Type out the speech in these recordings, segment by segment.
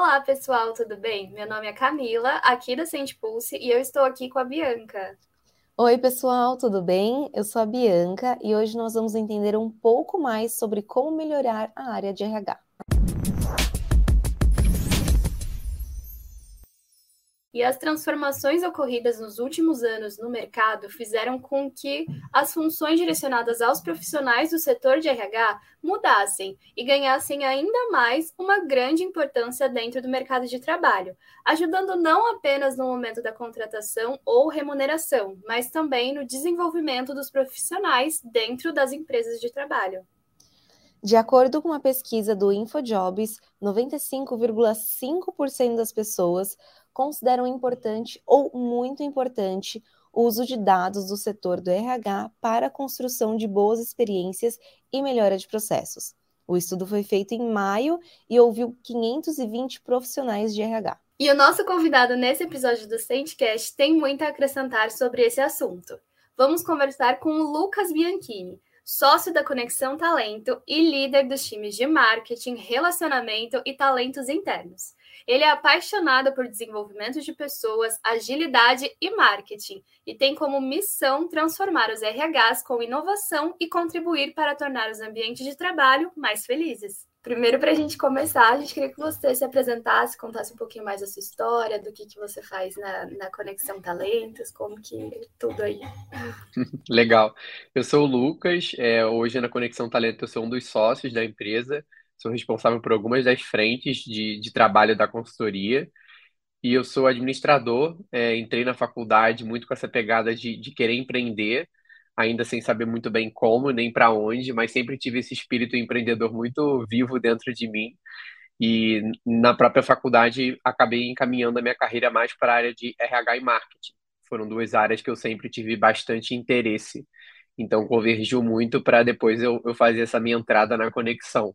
Olá, pessoal, tudo bem? Meu nome é Camila, aqui da Sente Pulse, e eu estou aqui com a Bianca. Oi, pessoal, tudo bem? Eu sou a Bianca e hoje nós vamos entender um pouco mais sobre como melhorar a área de RH. E as transformações ocorridas nos últimos anos no mercado fizeram com que as funções direcionadas aos profissionais do setor de RH mudassem e ganhassem ainda mais uma grande importância dentro do mercado de trabalho, ajudando não apenas no momento da contratação ou remuneração, mas também no desenvolvimento dos profissionais dentro das empresas de trabalho. De acordo com uma pesquisa do InfoJobs, 95,5% das pessoas consideram importante ou muito importante o uso de dados do setor do RH para a construção de boas experiências e melhora de processos. O estudo foi feito em maio e ouviu 520 profissionais de RH. E o nosso convidado nesse episódio do Sentecast tem muito a acrescentar sobre esse assunto. Vamos conversar com o Lucas Bianchini, sócio da Conexão Talento e líder dos times de marketing, relacionamento e talentos internos. Ele é apaixonado por desenvolvimento de pessoas, agilidade e marketing e tem como missão transformar os RHs com inovação e contribuir para tornar os ambientes de trabalho mais felizes. Primeiro, para a gente começar, a gente queria que você se apresentasse, contasse um pouquinho mais a sua história, do que, que você faz na, na Conexão Talentos, como que tudo aí. Legal. Eu sou o Lucas, é, hoje na Conexão Talento eu sou um dos sócios da empresa sou responsável por algumas das frentes de, de trabalho da consultoria e eu sou administrador. É, entrei na faculdade muito com essa pegada de, de querer empreender, ainda sem saber muito bem como nem para onde, mas sempre tive esse espírito empreendedor muito vivo dentro de mim. E na própria faculdade acabei encaminhando a minha carreira mais para a área de RH e marketing. Foram duas áreas que eu sempre tive bastante interesse. Então convergiu muito para depois eu, eu fazer essa minha entrada na conexão.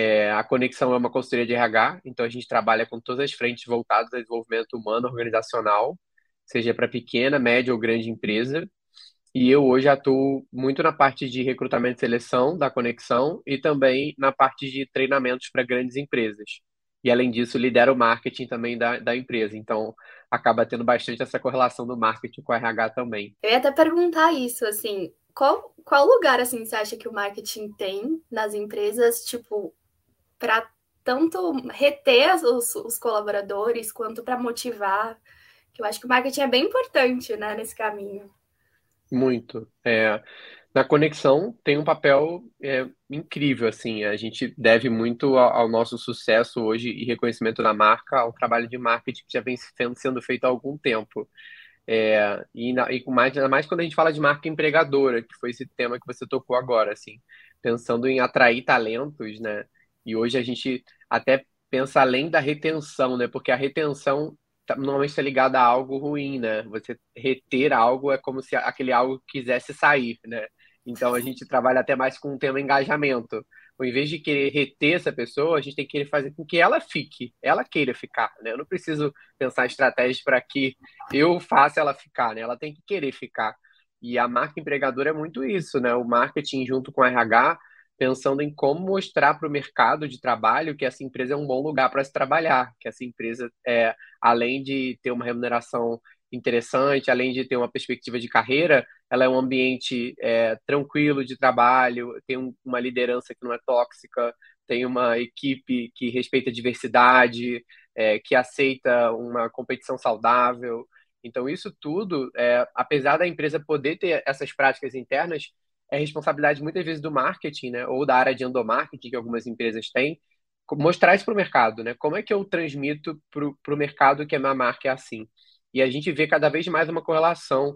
É, a Conexão é uma consultoria de RH, então a gente trabalha com todas as frentes voltadas ao desenvolvimento humano organizacional, seja para pequena, média ou grande empresa. E eu hoje atuo muito na parte de recrutamento e seleção da Conexão e também na parte de treinamentos para grandes empresas. E além disso, lidero o marketing também da, da empresa. Então, acaba tendo bastante essa correlação do marketing com o RH também. Eu ia até perguntar isso, assim, qual, qual lugar, assim, você acha que o marketing tem nas empresas, tipo, para tanto reter os, os colaboradores quanto para motivar. Que eu acho que o marketing é bem importante né, nesse caminho. Muito. É, na conexão tem um papel é, incrível, assim, a gente deve muito ao, ao, nosso sucesso hoje e reconhecimento da marca ao trabalho de marketing que já vem sendo feito há algum tempo. É, e, na, e mais, ainda mais quando a gente fala de marca empregadora, que foi esse tema que você tocou agora, assim, pensando em atrair talentos, né? E hoje a gente até pensa além da retenção, né? Porque a retenção tá, normalmente está ligada a algo ruim, né? Você reter algo é como se aquele algo quisesse sair, né? Então a gente trabalha até mais com o tema engajamento. Ao invés de querer reter essa pessoa, a gente tem que querer fazer com que ela fique, ela queira ficar, né? Eu não preciso pensar estratégias para que eu faça ela ficar, né? Ela tem que querer ficar. E a marca empregadora é muito isso, né? O marketing junto com o RH pensando em como mostrar para o mercado de trabalho que essa empresa é um bom lugar para se trabalhar, que essa empresa, é, além de ter uma remuneração interessante, além de ter uma perspectiva de carreira, ela é um ambiente é, tranquilo de trabalho, tem um, uma liderança que não é tóxica, tem uma equipe que respeita a diversidade, é, que aceita uma competição saudável. Então, isso tudo, é, apesar da empresa poder ter essas práticas internas, é responsabilidade muitas vezes do marketing, né, ou da área de endomarketing que algumas empresas têm, mostrar isso para o mercado, né? Como é que eu transmito para o mercado que a minha marca é assim? E a gente vê cada vez mais uma correlação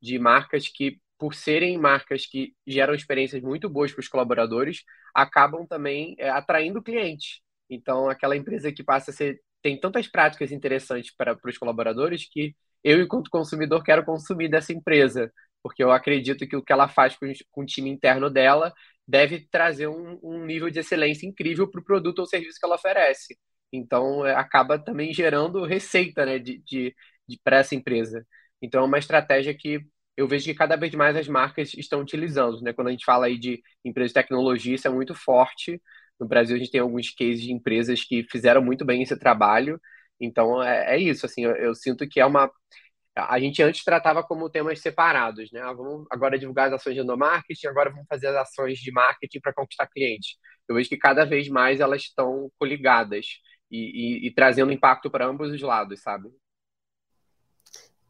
de marcas que, por serem marcas que geram experiências muito boas para os colaboradores, acabam também é, atraindo clientes. Então, aquela empresa que passa a ser tem tantas práticas interessantes para, para os colaboradores que eu, enquanto consumidor, quero consumir dessa empresa, porque eu acredito que o que ela faz com, com o time interno dela deve trazer um, um nível de excelência incrível para o produto ou serviço que ela oferece. Então, é, acaba também gerando receita né, de, de, de para essa empresa. Então, é uma estratégia que eu vejo que cada vez mais as marcas estão utilizando. Né? Quando a gente fala aí de empresa de tecnologia, isso é muito forte, No Brasil, a gente tem alguns cases de empresas que fizeram muito bem esse trabalho. Então, é, é isso. Assim, eu, eu, sinto que é uma. A gente antes tratava como temas separados, né? Ah, vamos agora divulgar as ações de endomarketing, agora vamos fazer as ações de marketing para conquistar clientes. Eu vejo que cada vez mais elas estão coligadas e, e, e trazendo impacto para ambos os lados, sabe?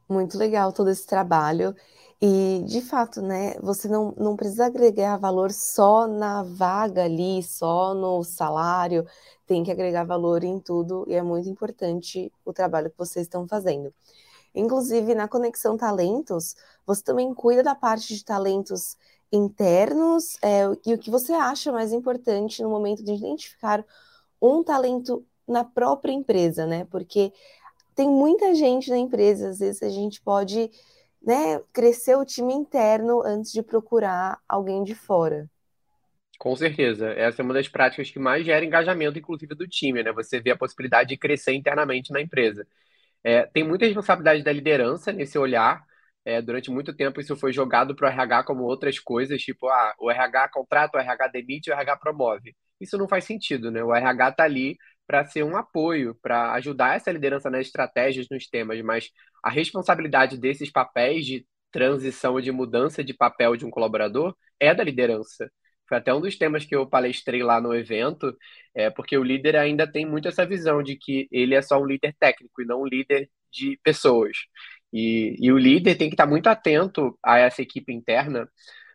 Muito legal todo esse trabalho. E, de fato, né, você não, não precisa agregar valor só na vaga ali, só no salário, tem que agregar valor em tudo, e é muito importante o trabalho que vocês estão fazendo. Inclusive, na Conexão Talentos, você também cuida da parte de talentos internos, é, e o que você acha mais importante no momento de identificar um talento na própria empresa, né? Porque tem muita gente na empresa, às vezes a gente pode né, crescer o time interno antes de procurar alguém de fora. Com certeza. Essa é uma das práticas que mais gera engajamento, inclusive, do time, né? Você vê a possibilidade de crescer internamente na empresa. É, tem muita responsabilidade da liderança nesse olhar. É, durante muito tempo isso foi jogado para o RH como outras coisas, tipo, ah, o RH contrata, o RH demite, o RH promove. Isso não faz sentido, né? O RH está ali para ser um apoio, para ajudar essa liderança nas estratégias, nos temas, mas a responsabilidade desses papéis de transição e de mudança de papel de um colaborador é da liderança. Foi até um dos temas que eu palestrei lá no evento, é porque o líder ainda tem muito essa visão de que ele é só um líder técnico e não um líder de pessoas. E, e o líder tem que estar muito atento a essa equipe interna,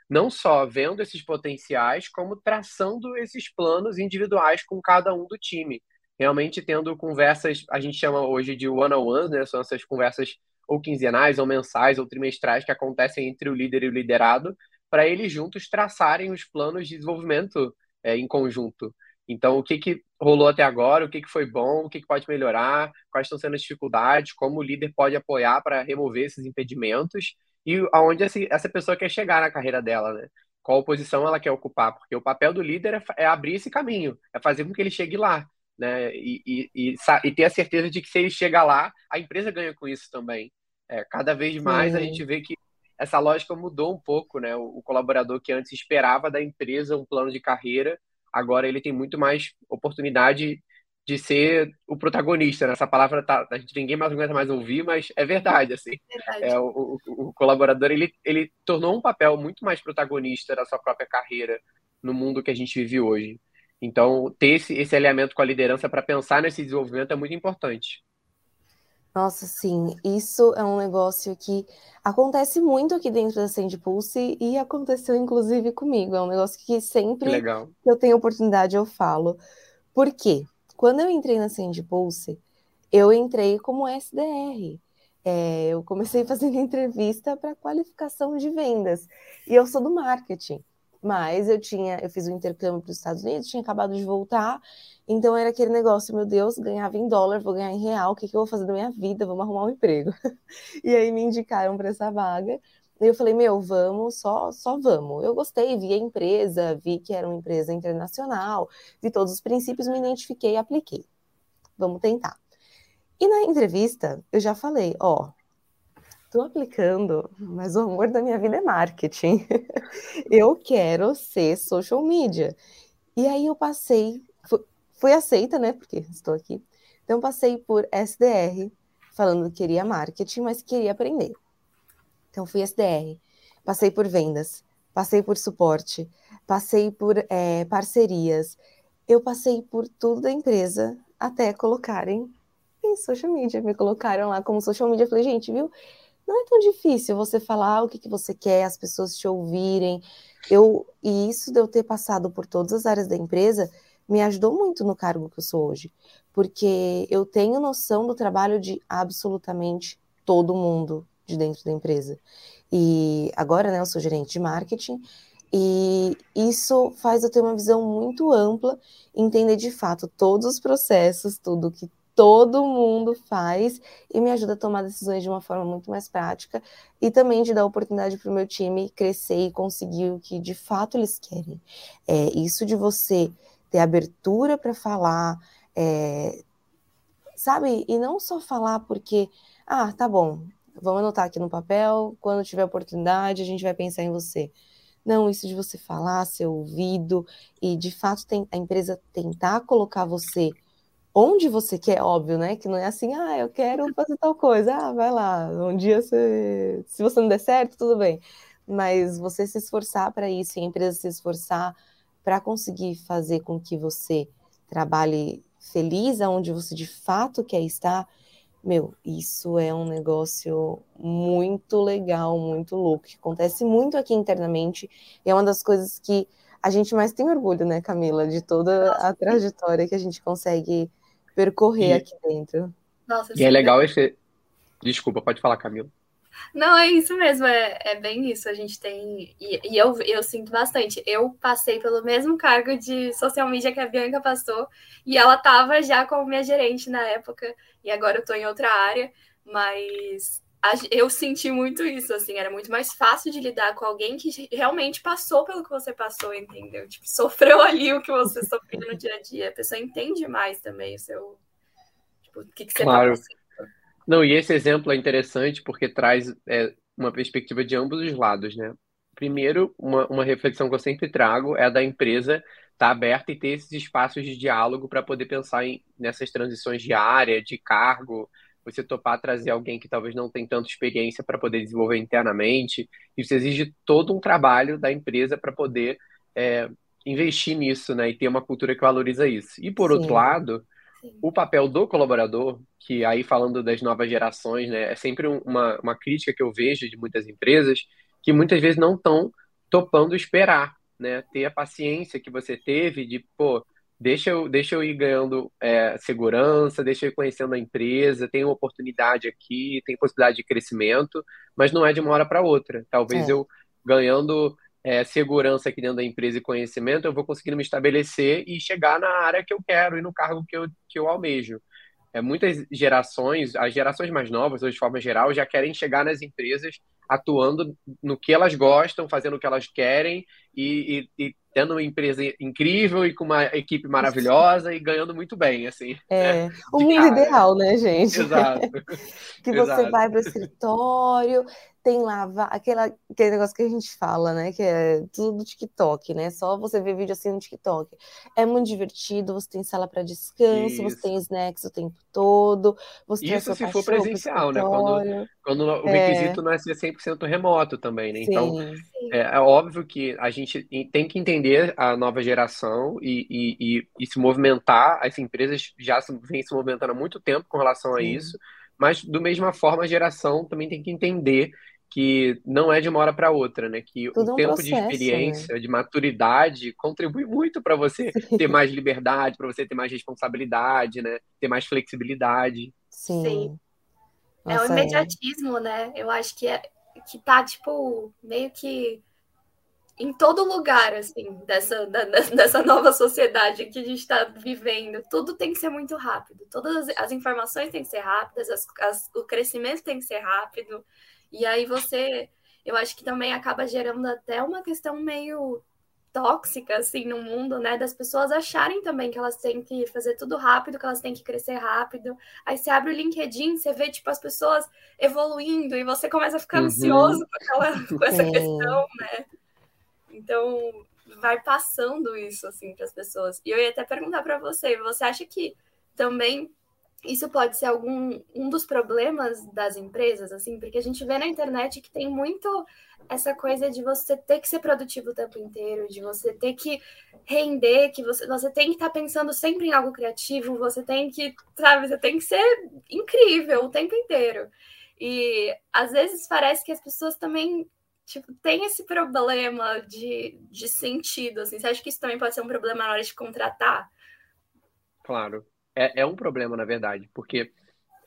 não só vendo esses potenciais, como traçando esses planos individuais com cada um do time realmente tendo conversas, a gente chama hoje de one-on-one, né? São essas conversas ou quinzenais, ou mensais, ou trimestrais que acontecem entre o líder e o liderado, para eles juntos traçarem os planos de desenvolvimento é, em conjunto. Então, o que, que rolou até agora, o que, que foi bom, o que, que pode melhorar, quais estão sendo as dificuldades, como o líder pode apoiar para remover esses impedimentos e aonde essa pessoa quer chegar na carreira dela, né? Qual posição ela quer ocupar, porque o papel do líder é, é abrir esse caminho, é fazer com que ele chegue lá né? E, e, e, e, ter a certeza de que se ele chegar lá, a empresa ganha com isso também. É, cada vez mais a gente vê que essa lógica mudou um pouco, né? O, colaborador que antes esperava da empresa um plano de carreira, agora ele tem muito mais oportunidade de ser o protagonista. Né? Essa palavra tá, a gente ninguém mais aguenta mais ouvir, mas é verdade, assim. Verdade. É, o, o, o colaborador ele, ele tornou um papel muito mais protagonista da sua própria carreira no mundo que a gente vive hoje. Então, ter esse, esse alinhamento com a liderança para pensar nesse desenvolvimento é muito importante. Nossa, sim, isso é um negócio que acontece muito aqui dentro da Sand Pulse e aconteceu inclusive comigo. É um negócio que sempre que, que eu tenho oportunidade eu falo. Por quê? Quando eu entrei na Sand Pulse, eu entrei como SDR. É, eu comecei fazendo entrevista para qualificação de vendas e eu sou do marketing. Mas eu tinha, eu fiz um intercâmbio para os Estados Unidos, tinha acabado de voltar, então era aquele negócio, meu Deus, ganhava em dólar, vou ganhar em real, o que, que eu vou fazer da minha vida? Vamos arrumar um emprego. e aí me indicaram para essa vaga. E eu falei, meu, vamos, só, só vamos. Eu gostei, vi a empresa, vi que era uma empresa internacional, vi todos os princípios, me identifiquei e apliquei. Vamos tentar. E na entrevista, eu já falei, ó, estou aplicando, mas o amor da minha vida é marketing. eu quero ser social media. E aí eu passei, fui, fui aceita, né? Porque estou aqui. Então passei por SDR, falando que queria marketing, mas queria aprender. Então fui SDR, passei por vendas, passei por suporte, passei por é, parcerias, eu passei por tudo da empresa até colocarem em social media. Me colocaram lá como social media. Falei, gente, viu? Não é tão difícil você falar o que, que você quer, as pessoas te ouvirem. Eu, e isso de eu ter passado por todas as áreas da empresa me ajudou muito no cargo que eu sou hoje, porque eu tenho noção do trabalho de absolutamente todo mundo de dentro da empresa. E agora, né, eu sou gerente de marketing, e isso faz eu ter uma visão muito ampla, entender de fato todos os processos, tudo que todo mundo faz e me ajuda a tomar decisões de uma forma muito mais prática e também de dar oportunidade para o meu time crescer e conseguir o que de fato eles querem. É, isso de você ter abertura para falar, é, sabe? E não só falar porque, ah, tá bom, vamos anotar aqui no papel, quando tiver oportunidade a gente vai pensar em você. Não, isso de você falar, ser ouvido e de fato tem, a empresa tentar colocar você onde você quer, óbvio, né? Que não é assim, ah, eu quero fazer tal coisa, ah, vai lá, um dia você. Se você não der certo, tudo bem. Mas você se esforçar para isso e a empresa se esforçar para conseguir fazer com que você trabalhe feliz aonde você de fato quer estar, meu, isso é um negócio muito legal, muito louco, que acontece muito aqui internamente, e é uma das coisas que a gente mais tem orgulho, né, Camila, de toda a trajetória que a gente consegue percorrer e, aqui dentro. Nossa, e é legal esse. Desculpa, pode falar, Camila. Não, é isso mesmo, é, é bem isso. A gente tem. E, e, eu, eu sinto bastante. Eu passei pelo mesmo cargo de social media que a Bianca passou, e ela estava já como minha gerente na época, e agora eu estou em outra área, mas eu senti muito isso, assim, era muito mais fácil de lidar com alguém que realmente passou pelo que você passou, entendeu? Tipo, sofreu ali o que você sofreu no dia a dia. A pessoa entende mais também o seu. Tipo, o que, que você tá claro. tá. Não, e esse exemplo é interessante porque traz é, uma perspectiva de ambos os lados, né? Primeiro, uma, uma reflexão que eu sempre trago é a da empresa estar tá aberta e ter esses espaços de diálogo para poder pensar em, nessas transições de área, de cargo, você topar trazer alguém que talvez não tem tanta experiência para poder desenvolver internamente. Isso exige todo um trabalho da empresa para poder é, investir nisso, né? E ter uma cultura que valoriza isso. E por Sim. outro lado, o papel do colaborador, que aí falando das novas gerações, né, é sempre uma, uma crítica que eu vejo de muitas empresas, que muitas vezes não estão topando esperar, né, ter a paciência que você teve de, pô, deixa eu, deixa eu ir ganhando é, segurança, deixa eu ir conhecendo a empresa, tem uma oportunidade aqui, tem possibilidade de crescimento, mas não é de uma hora para outra. Talvez é. eu ganhando é, segurança aqui dentro da empresa e conhecimento, eu vou conseguindo me estabelecer e chegar na área que eu quero e no cargo que eu, que eu almejo. É, muitas gerações, as gerações mais novas, de forma geral, já querem chegar nas empresas atuando no que elas gostam, fazendo o que elas querem e, e, e tendo uma empresa incrível e com uma equipe maravilhosa e ganhando muito bem, assim. É, né? o mundo ideal, né, gente? Exato. que você Exato. vai para o escritório, tem lá aquela, aquele negócio que a gente fala, né? Que é tudo do TikTok, né? Só você ver vídeo assim no TikTok. É muito divertido, você tem sala para descanso, Isso. você tem snacks o tempo todo. Você Isso se for presencial, né? Quando, quando o é. requisito não é ser 100% remoto também, né? Então, Sim. É, é, óbvio que a gente tem que entender a nova geração e, e, e, e se movimentar. As empresas já vêm se movimentando há muito tempo com relação a Sim. isso mas do mesma forma a geração também tem que entender que não é de uma hora para outra, né? Que Tudo o um tempo processo, de né? experiência, né? de maturidade contribui muito para você Sim. ter mais liberdade, para você ter mais responsabilidade, né? Ter mais flexibilidade. Sim. Sim. Nossa, é o imediatismo, é. né? Eu acho que é que tá tipo meio que em todo lugar, assim, dessa, da, dessa nova sociedade que a gente está vivendo. Tudo tem que ser muito rápido. Todas as, as informações têm que ser rápidas, as, as, o crescimento tem que ser rápido. E aí você, eu acho que também acaba gerando até uma questão meio tóxica, assim, no mundo, né? Das pessoas acharem também que elas têm que fazer tudo rápido, que elas têm que crescer rápido. Aí você abre o LinkedIn, você vê, tipo, as pessoas evoluindo e você começa a ficar uhum. ansioso com, aquela, com essa questão, né? Então, vai passando isso, assim, para as pessoas. E eu ia até perguntar para você, você acha que também isso pode ser algum um dos problemas das empresas, assim, porque a gente vê na internet que tem muito essa coisa de você ter que ser produtivo o tempo inteiro, de você ter que render, que você, você tem que estar tá pensando sempre em algo criativo, você tem que, sabe, você tem que ser incrível o tempo inteiro. E às vezes parece que as pessoas também tipo, tem esse problema de, de sentido, assim. Você acha que isso também pode ser um problema na hora de contratar? Claro. É, é um problema, na verdade, porque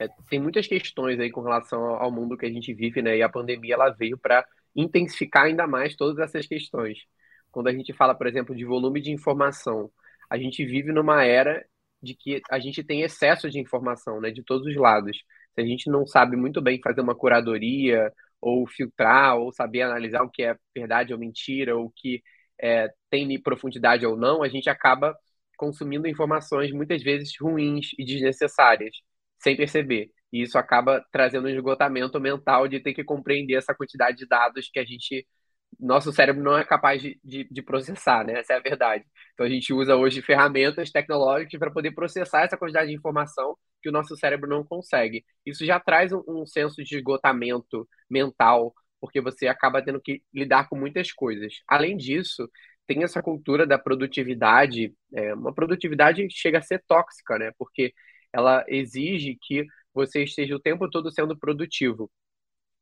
é, tem muitas questões aí com relação ao mundo que a gente vive, né? E a pandemia, ela veio para intensificar ainda mais todas essas questões. Quando a gente fala, por exemplo, de volume de informação, a gente vive numa era de que a gente tem excesso de informação, né? De todos os lados. Se a gente não sabe muito bem fazer uma curadoria ou filtrar, ou saber analisar o que é verdade ou mentira, ou o que é, tem profundidade ou não, a gente acaba consumindo informações muitas vezes ruins e desnecessárias, sem perceber. E isso acaba trazendo um esgotamento mental de ter que compreender essa quantidade de dados que a gente nosso cérebro não é capaz de, de, de, processar, né? Essa é a verdade. Então a gente usa hoje ferramentas tecnológicas para poder processar essa quantidade de informação que o nosso cérebro não consegue. Isso já traz um, um senso de esgotamento mental, porque você acaba tendo que lidar com muitas coisas. Além disso, tem essa cultura da produtividade, é, uma produtividade chega a ser tóxica, né? Porque ela exige que você esteja o tempo todo sendo produtivo,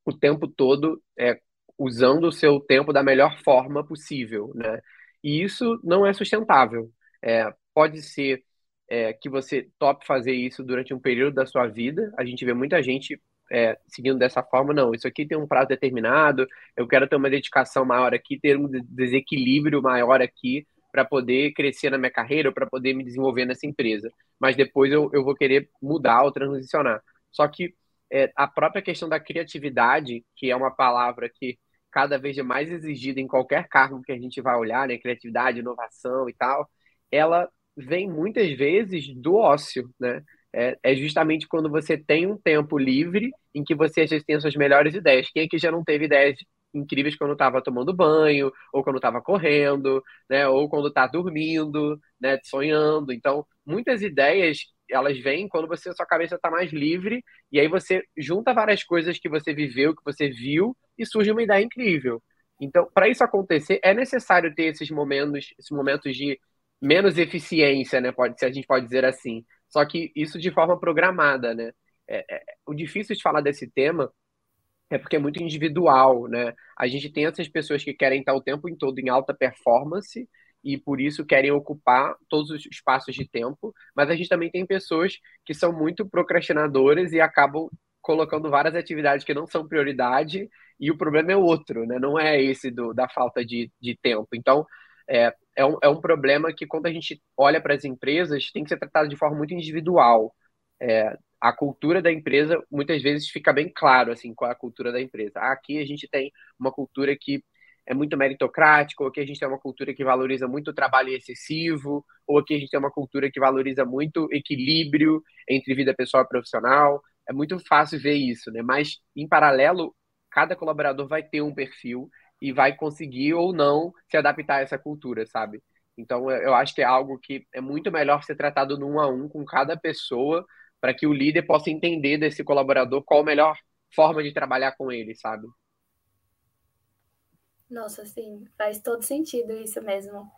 o tempo todo é, usando o seu tempo da melhor forma possível, né? E isso não é sustentável. É, pode ser é, que você tope fazer isso durante um período da sua vida. A gente vê muita gente é, seguindo dessa forma, não, isso aqui tem um prazo determinado, eu quero ter uma dedicação maior aqui, ter um desequilíbrio maior aqui para poder crescer na minha carreira, para poder me desenvolver nessa empresa. Mas depois eu, eu vou querer mudar ou transicionar. Só que é, a própria questão da criatividade, que é uma palavra que cada vez mais exigida em qualquer cargo que a gente vai olhar, né, criatividade, inovação e tal, ela vem muitas vezes do ócio, né? É, é, justamente quando você tem um tempo livre em que você vezes tem as suas melhores ideias. Quem aqui já não teve ideias incríveis quando estava tomando banho, ou quando estava correndo, né, ou quando está dormindo, né, sonhando. Então, muitas ideias elas vêm quando você sua cabeça está mais livre e aí você junta várias coisas que você viveu, que você viu e surge uma ideia incrível. Então, para isso acontecer, é necessário ter esses momentos, esses momentos de menos eficiência, né? Pode, se a gente pode dizer assim. Só que isso de forma programada, né? É, é, o difícil de falar desse tema é porque é muito individual, né? A gente tem essas pessoas que querem estar o tempo em todo em alta performance e por isso querem ocupar todos os espaços de tempo, mas a gente também tem pessoas que são muito procrastinadoras e acabam colocando várias atividades que não são prioridade e o problema é outro, né? Não é esse do, da falta de, de tempo. Então, é, é, um, é um problema que quando a gente olha para as empresas tem que ser tratado de forma muito individual. É, a cultura da empresa muitas vezes fica bem claro assim qual é a cultura da empresa. Aqui a gente tem uma cultura que é muito meritocrática, ou aqui a gente tem uma cultura que valoriza muito o trabalho excessivo, ou aqui a gente tem uma cultura que valoriza muito equilíbrio entre vida pessoal e profissional. É muito fácil ver isso, né? Mas em paralelo, cada colaborador vai ter um perfil e vai conseguir ou não se adaptar a essa cultura, sabe? Então, eu acho que é algo que é muito melhor ser tratado no um a um com cada pessoa, para que o líder possa entender desse colaborador qual a melhor forma de trabalhar com ele, sabe? Nossa, sim, faz todo sentido isso mesmo.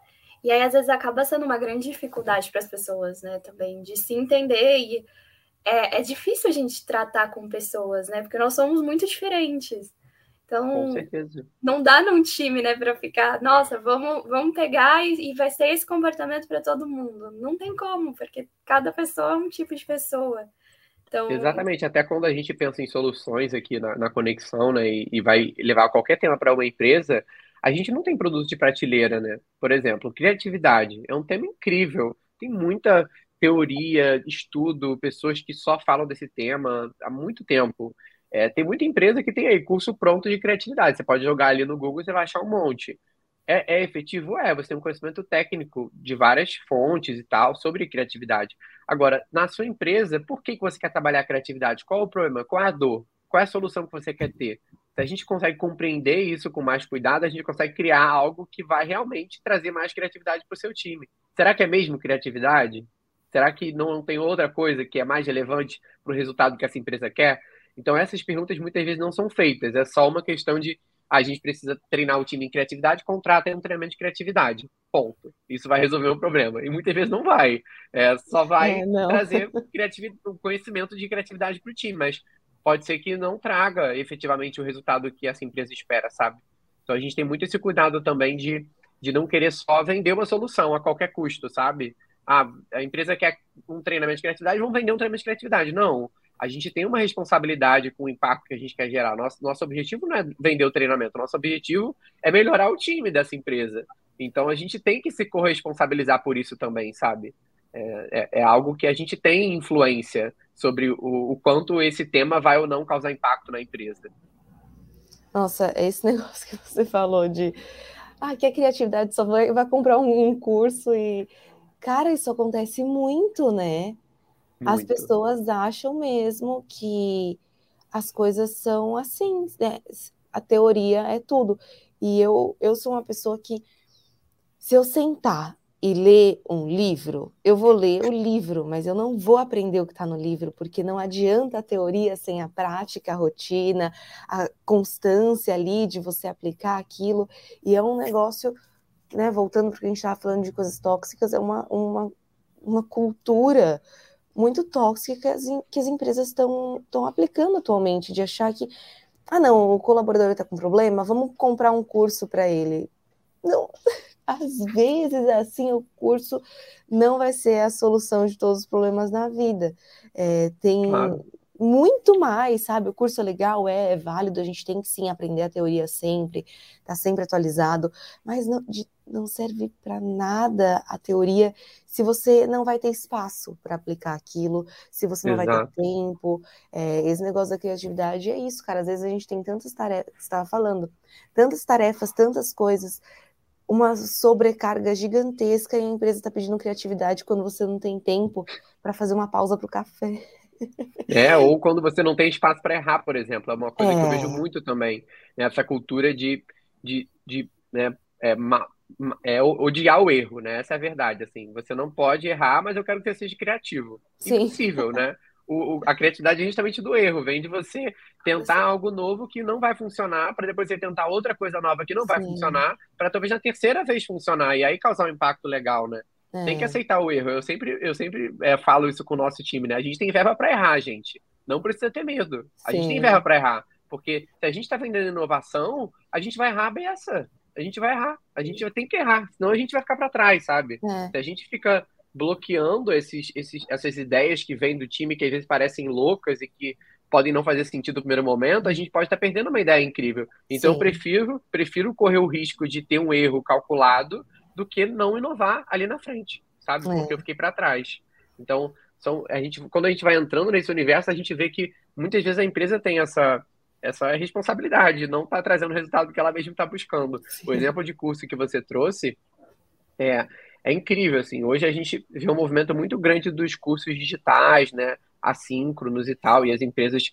E aí, às vezes, acaba sendo uma grande dificuldade para as pessoas, né, também, de se entender. E é, é difícil a gente tratar com pessoas, né, porque nós somos muito diferentes. Então, não dá num time, né, para ficar, nossa, vamos, vamos pegar e, e vai ser esse comportamento para todo mundo. Não tem como, porque cada pessoa é um tipo de pessoa. Então... Exatamente, até quando a gente pensa em soluções aqui na, na conexão, né, e, e vai levar qualquer tema para uma empresa, a gente não tem produto de prateleira, né? Por exemplo, criatividade é um tema incrível, tem muita teoria, estudo, pessoas que só falam desse tema há muito tempo. É, tem muita empresa que tem aí curso pronto de criatividade. Você pode jogar ali no Google e você vai achar um monte. É, é, efetivo? É, você tem um conhecimento técnico de várias fontes e tal sobre criatividade. Agora, na sua empresa, por que, que você quer trabalhar a criatividade? Qual o problema? Qual é a dor? Qual é a solução que você quer ter? Se a gente consegue compreender isso com mais cuidado, a gente consegue criar algo que vai realmente trazer mais criatividade para o seu time. Será que é mesmo criatividade? Será que não tem outra coisa que é mais relevante para o resultado que essa empresa quer? Então, essas perguntas muitas vezes não são feitas, é só uma questão de a gente precisa treinar o time em criatividade, contrata um treinamento de criatividade. Ponto. Isso vai resolver o problema. E muitas vezes não vai. É, só vai é, trazer conhecimento de criatividade para o time, mas pode ser que não traga efetivamente o resultado que essa empresa espera, sabe? Então a gente tem muito esse cuidado também de, de não querer só vender uma solução a qualquer custo, sabe? Ah, a empresa quer um treinamento de criatividade, vamos vender um treinamento de criatividade. Não a gente tem uma responsabilidade com o impacto que a gente quer gerar. Nosso, nosso objetivo não é vender o treinamento, nosso objetivo é melhorar o time dessa empresa. Então a gente tem que se corresponsabilizar por isso também, sabe? É, é, é algo que a gente tem influência sobre o, o, quanto esse tema vai ou não causar impacto na empresa. Nossa, esse negócio que você falou de ah, que a criatividade só vai, vai comprar um, um curso e. Cara, isso acontece muito, né? As pessoas acham mesmo que as coisas são assim, né? a teoria é tudo. E eu, eu sou uma pessoa que, se eu sentar e ler um livro, eu vou ler o livro, mas eu não vou aprender o que está no livro, porque não adianta a teoria sem a prática, a rotina, a constância ali de você aplicar aquilo. E é um negócio, né, voltando para o que a gente estava falando de coisas tóxicas, é uma, uma, uma cultura muito tóxica que as, que as empresas estão aplicando atualmente, de achar que, ah, não, o colaborador está com problema, vamos comprar um curso para ele. Não, às vezes, assim, o curso não vai ser a solução de todos os problemas na vida. É, tem claro. Muito mais, sabe? O curso é legal, é, é, válido, a gente tem que sim aprender a teoria sempre, tá sempre atualizado, mas não, de, não serve para nada a teoria se você não vai ter espaço para aplicar aquilo, se você não Exato. vai ter tempo. É, esse negócio da criatividade é isso, cara. Às vezes a gente tem tantas tarefas, você estava falando, tantas tarefas, tantas coisas uma sobrecarga gigantesca e a empresa está pedindo criatividade quando você não tem tempo para fazer uma pausa para o café. É, ou quando você não tem espaço para errar, por exemplo. É uma coisa é. que eu vejo muito também. Né? Essa cultura de, de, de né, é, ma, é, odiar o erro, né? Essa é a verdade. Assim, você não pode errar, mas eu quero que você seja criativo. Sim. Impossível, né? o, a criatividade é justamente do erro, vem de você tentar algo novo que não vai funcionar, para depois você tentar outra coisa nova que não vai Sim. funcionar, para talvez na terceira vez funcionar, e aí causar um impacto legal, né? É. Tem que aceitar o erro. Eu sempre, eu sempre é, falo isso com o nosso time, né? A gente tem verba para errar, gente. Não precisa ter medo. A Sim. gente tem verba para errar. Porque se a gente está vendendo inovação, a gente vai errar bem essa. A gente vai errar. A gente tem que errar, senão a gente vai ficar para trás, sabe? É. Se a gente fica bloqueando esses, esses, essas ideias que vêm do time que às vezes parecem loucas e que podem não fazer sentido no primeiro momento, a gente pode estar perdendo uma ideia incrível. Então Sim. eu prefiro, prefiro correr o risco de ter um erro calculado do que não inovar ali na frente, sabe? É. Porque eu fiquei para trás. Então, são, a gente, quando a gente vai entrando nesse universo, a gente vê que muitas vezes a empresa tem essa, essa responsabilidade, não está trazendo o resultado que ela mesma está buscando. Sim. O exemplo de curso que você trouxe é é incrível, assim. Hoje a gente vê um movimento muito grande dos cursos digitais, né? Assíncronos e tal, e as empresas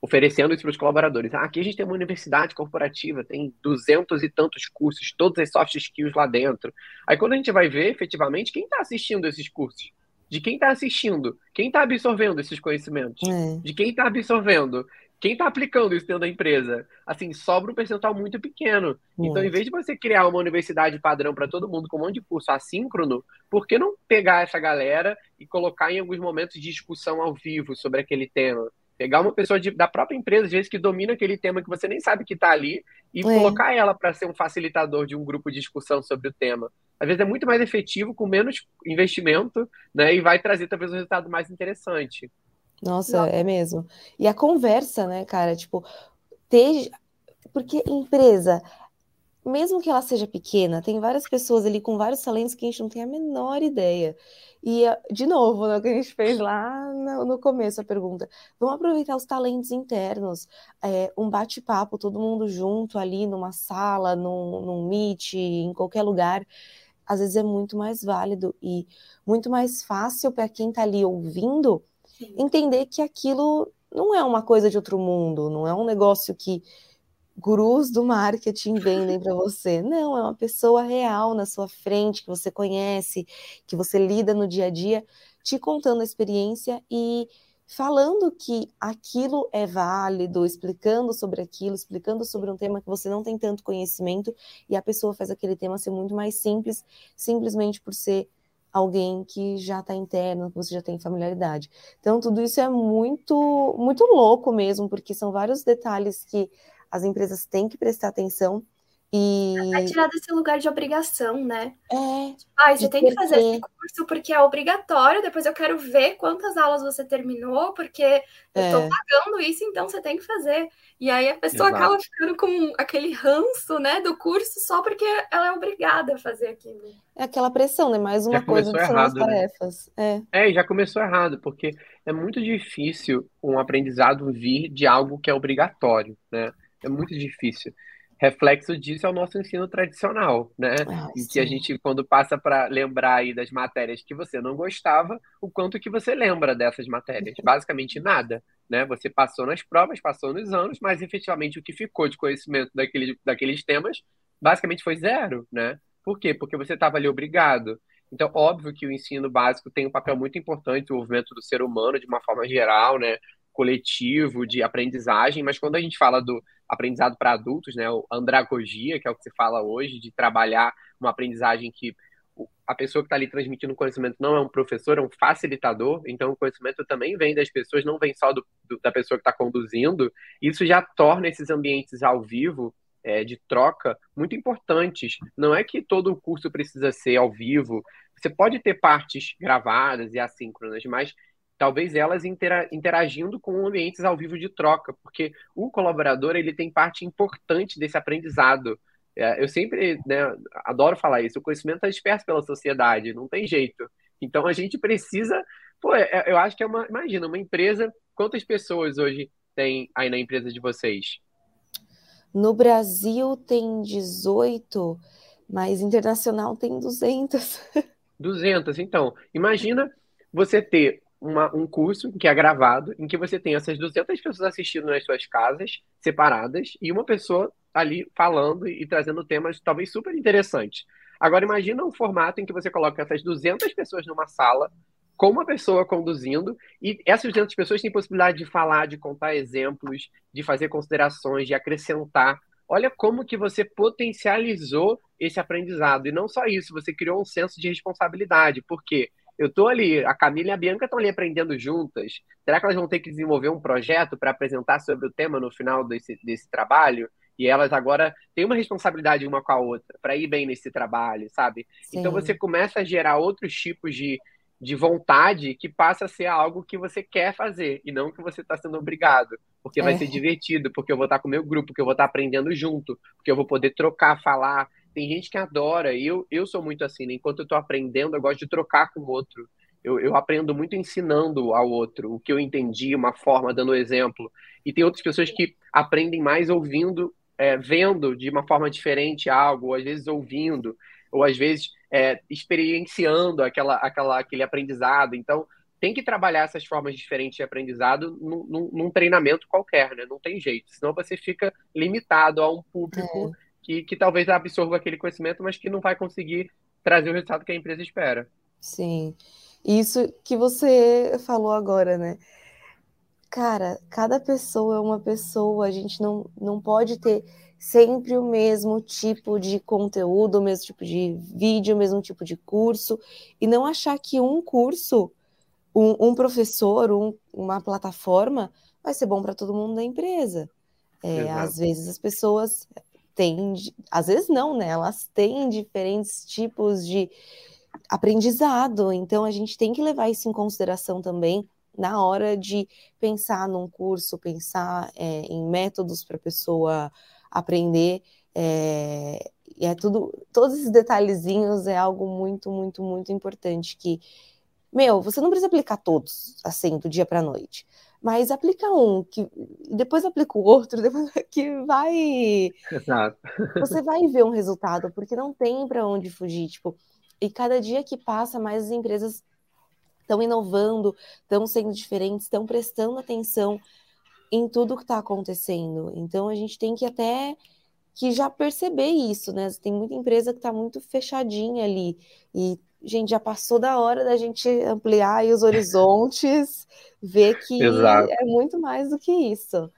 oferecendo isso para os colaboradores. Ah, aqui a gente tem uma universidade corporativa, tem duzentos e tantos cursos, todas as soft skills lá dentro. Aí quando a gente vai ver, efetivamente, quem está assistindo esses cursos? De quem está assistindo? Quem está absorvendo esses conhecimentos? É. De quem está absorvendo? quem está aplicando isso dentro da empresa? Assim, sobra um percentual muito pequeno. Muito. Então, em vez de você criar uma universidade padrão para todo mundo com um monte de curso assíncrono, por que não pegar essa galera e colocar em alguns momentos de discussão ao vivo sobre aquele tema? Pegar uma pessoa de, da própria empresa, às vezes, que domina aquele tema que você nem sabe que está ali, e é. colocar ela para ser um facilitador de um grupo de discussão sobre o tema. Às vezes é muito mais efetivo, com menos investimento, né? E vai trazer talvez um resultado mais interessante. Nossa, é mesmo. E a conversa, né, cara? Tipo, ter. Porque empresa, mesmo que ela seja pequena, tem várias pessoas ali com vários talentos que a gente não tem a menor ideia. E, de novo, né, o que a gente fez lá no, no começo, a pergunta: vamos aproveitar os talentos internos, é, um bate-papo, todo mundo junto ali numa sala, num, num meet, em qualquer lugar. Às vezes é muito mais válido e muito mais fácil para quem está ali ouvindo entender que aquilo não é uma coisa de outro mundo, não é um negócio que gurus do marketing vendem para você. Não, é uma pessoa real na sua frente, que você conhece, que você lida no dia a dia, te contando a experiência e falando que aquilo é válido, explicando sobre aquilo, explicando sobre um tema que você não tem tanto conhecimento, e a pessoa faz aquele tema ser muito mais simples, simplesmente por ser alguém que já está interno, que você já tem familiaridade. Então, tudo isso é muito, muito louco mesmo, porque são vários detalhes que as empresas têm que prestar atenção e... É tirar desse lugar de obrigação, né? É. Tipo, ah, você tem que fazer esse curso porque é obrigatório, depois eu quero ver quantas aulas você terminou, porque eu é. tô pagando isso, então você tem que fazer. E aí a pessoa Exato. acaba ficando com aquele ranço, né, do curso só porque ela é obrigada a fazer aquilo. É aquela pressão, né? Mais uma coisa de errado, né? tarefas. É. é, já começou errado, porque é muito difícil um aprendizado vir de algo que é obrigatório, né? É muito difícil reflexo disso é o nosso ensino tradicional, né? Ah, em que a gente, quando passa para lembrar aí das matérias que você não gostava, o quanto que você lembra dessas matérias? Basicamente nada, né? Você passou nas provas, passou nos anos, mas efetivamente o que ficou de conhecimento daquele, daqueles temas basicamente foi zero, né? Por quê? Porque você estava ali obrigado. Então, óbvio que o ensino básico tem um papel muito importante no desenvolvimento do ser humano de uma forma geral, né? Coletivo, de aprendizagem, mas quando a gente fala do aprendizado para adultos, né? O andragogia, que é o que se fala hoje, de trabalhar uma aprendizagem que a pessoa que está ali transmitindo conhecimento não é um professor, é um facilitador, então o conhecimento também vem das pessoas, não vem só do, do, da pessoa que está conduzindo. Isso já torna esses ambientes ao vivo é, de troca muito importantes. Não é que todo o curso precisa ser ao vivo. Você pode ter partes gravadas e assíncronas, mas talvez elas interagindo com ambientes ao vivo de troca, porque o colaborador ele tem parte importante desse aprendizado. É, eu sempre né, adoro falar isso, o conhecimento está disperso pela sociedade, não tem jeito. Então a gente precisa, pô, é, eu acho que é uma, imagina, uma empresa, quantas pessoas hoje tem aí na empresa de vocês? No Brasil tem 18, mas internacional tem 200. 200, então. Imagina você ter uma, um curso que é gravado, em que você tem essas 200 pessoas assistindo nas suas casas, separadas, e uma pessoa ali falando e, trazendo temas talvez super interessantes. Agora, imagina um formato em que você coloca essas 200 pessoas numa sala, com uma pessoa conduzindo, e essas 200 pessoas têm possibilidade de falar, de contar exemplos, de fazer considerações, de acrescentar. Olha como que você potencializou esse aprendizado. E não só isso, você criou um senso de responsabilidade. Por quê? Eu estou ali, a Camila e a Bianca estão ali aprendendo juntas. Será que elas vão ter que desenvolver um projeto para apresentar sobre o tema no final desse, desse trabalho? E elas agora têm uma responsabilidade uma com a outra para ir bem nesse trabalho, sabe? Sim. Então você começa a gerar outros tipos de, de vontade que passa a ser algo que você quer fazer e não que você está sendo obrigado. Porque é. vai ser divertido, porque eu vou estar com o meu grupo, porque eu vou estar aprendendo junto, porque eu vou poder trocar, falar. Tem gente que adora, e eu, eu sou muito assim, né? enquanto eu estou aprendendo, eu gosto de trocar com o outro. Eu, eu, aprendo muito ensinando ao outro o que eu entendi, uma forma, dando exemplo. E tem outras pessoas que aprendem mais ouvindo é, vendo de uma forma diferente algo, ou às vezes ouvindo, ou às vezes é, experienciando aquela, aquela, aquele aprendizado. Então, tem que trabalhar essas formas diferentes de aprendizado num, num, num, treinamento qualquer, né? Não tem jeito. Senão você fica limitado a um público é. Que, que talvez absorva aquele conhecimento, mas que não vai conseguir trazer o resultado que a empresa espera. Sim. Isso que você falou agora, né? Cara, cada pessoa é uma pessoa, a gente não, não pode ter sempre o mesmo tipo de conteúdo, o mesmo tipo de vídeo, o mesmo tipo de curso, e não achar que um curso, um, um professor, um, uma plataforma vai ser bom para todo mundo da empresa. É, às vezes as pessoas têm, às vezes não, né? Elas têm diferentes tipos de aprendizado, então a gente tem que levar isso em consideração também na hora de pensar num curso, pensar é, em métodos para a pessoa aprender. É, e é tudo, todos esses detalhezinhos é algo muito, muito, muito importante que, meu, você não precisa aplicar todos, assim, do dia para a noite, mas aplica um, que depois aplica o outro, depois que vai... Exato. Você vai ver um resultado, porque não tem para onde fugir, tipo, e cada dia que passa, mais as empresas estão inovando, estão sendo diferentes, estão prestando atenção em tudo que está acontecendo. Então a gente tem que até que já perceber isso, né? Tem muita empresa que está muito fechadinha ali e gente já passou da hora da gente ampliar os horizontes, ver que é muito mais do que isso.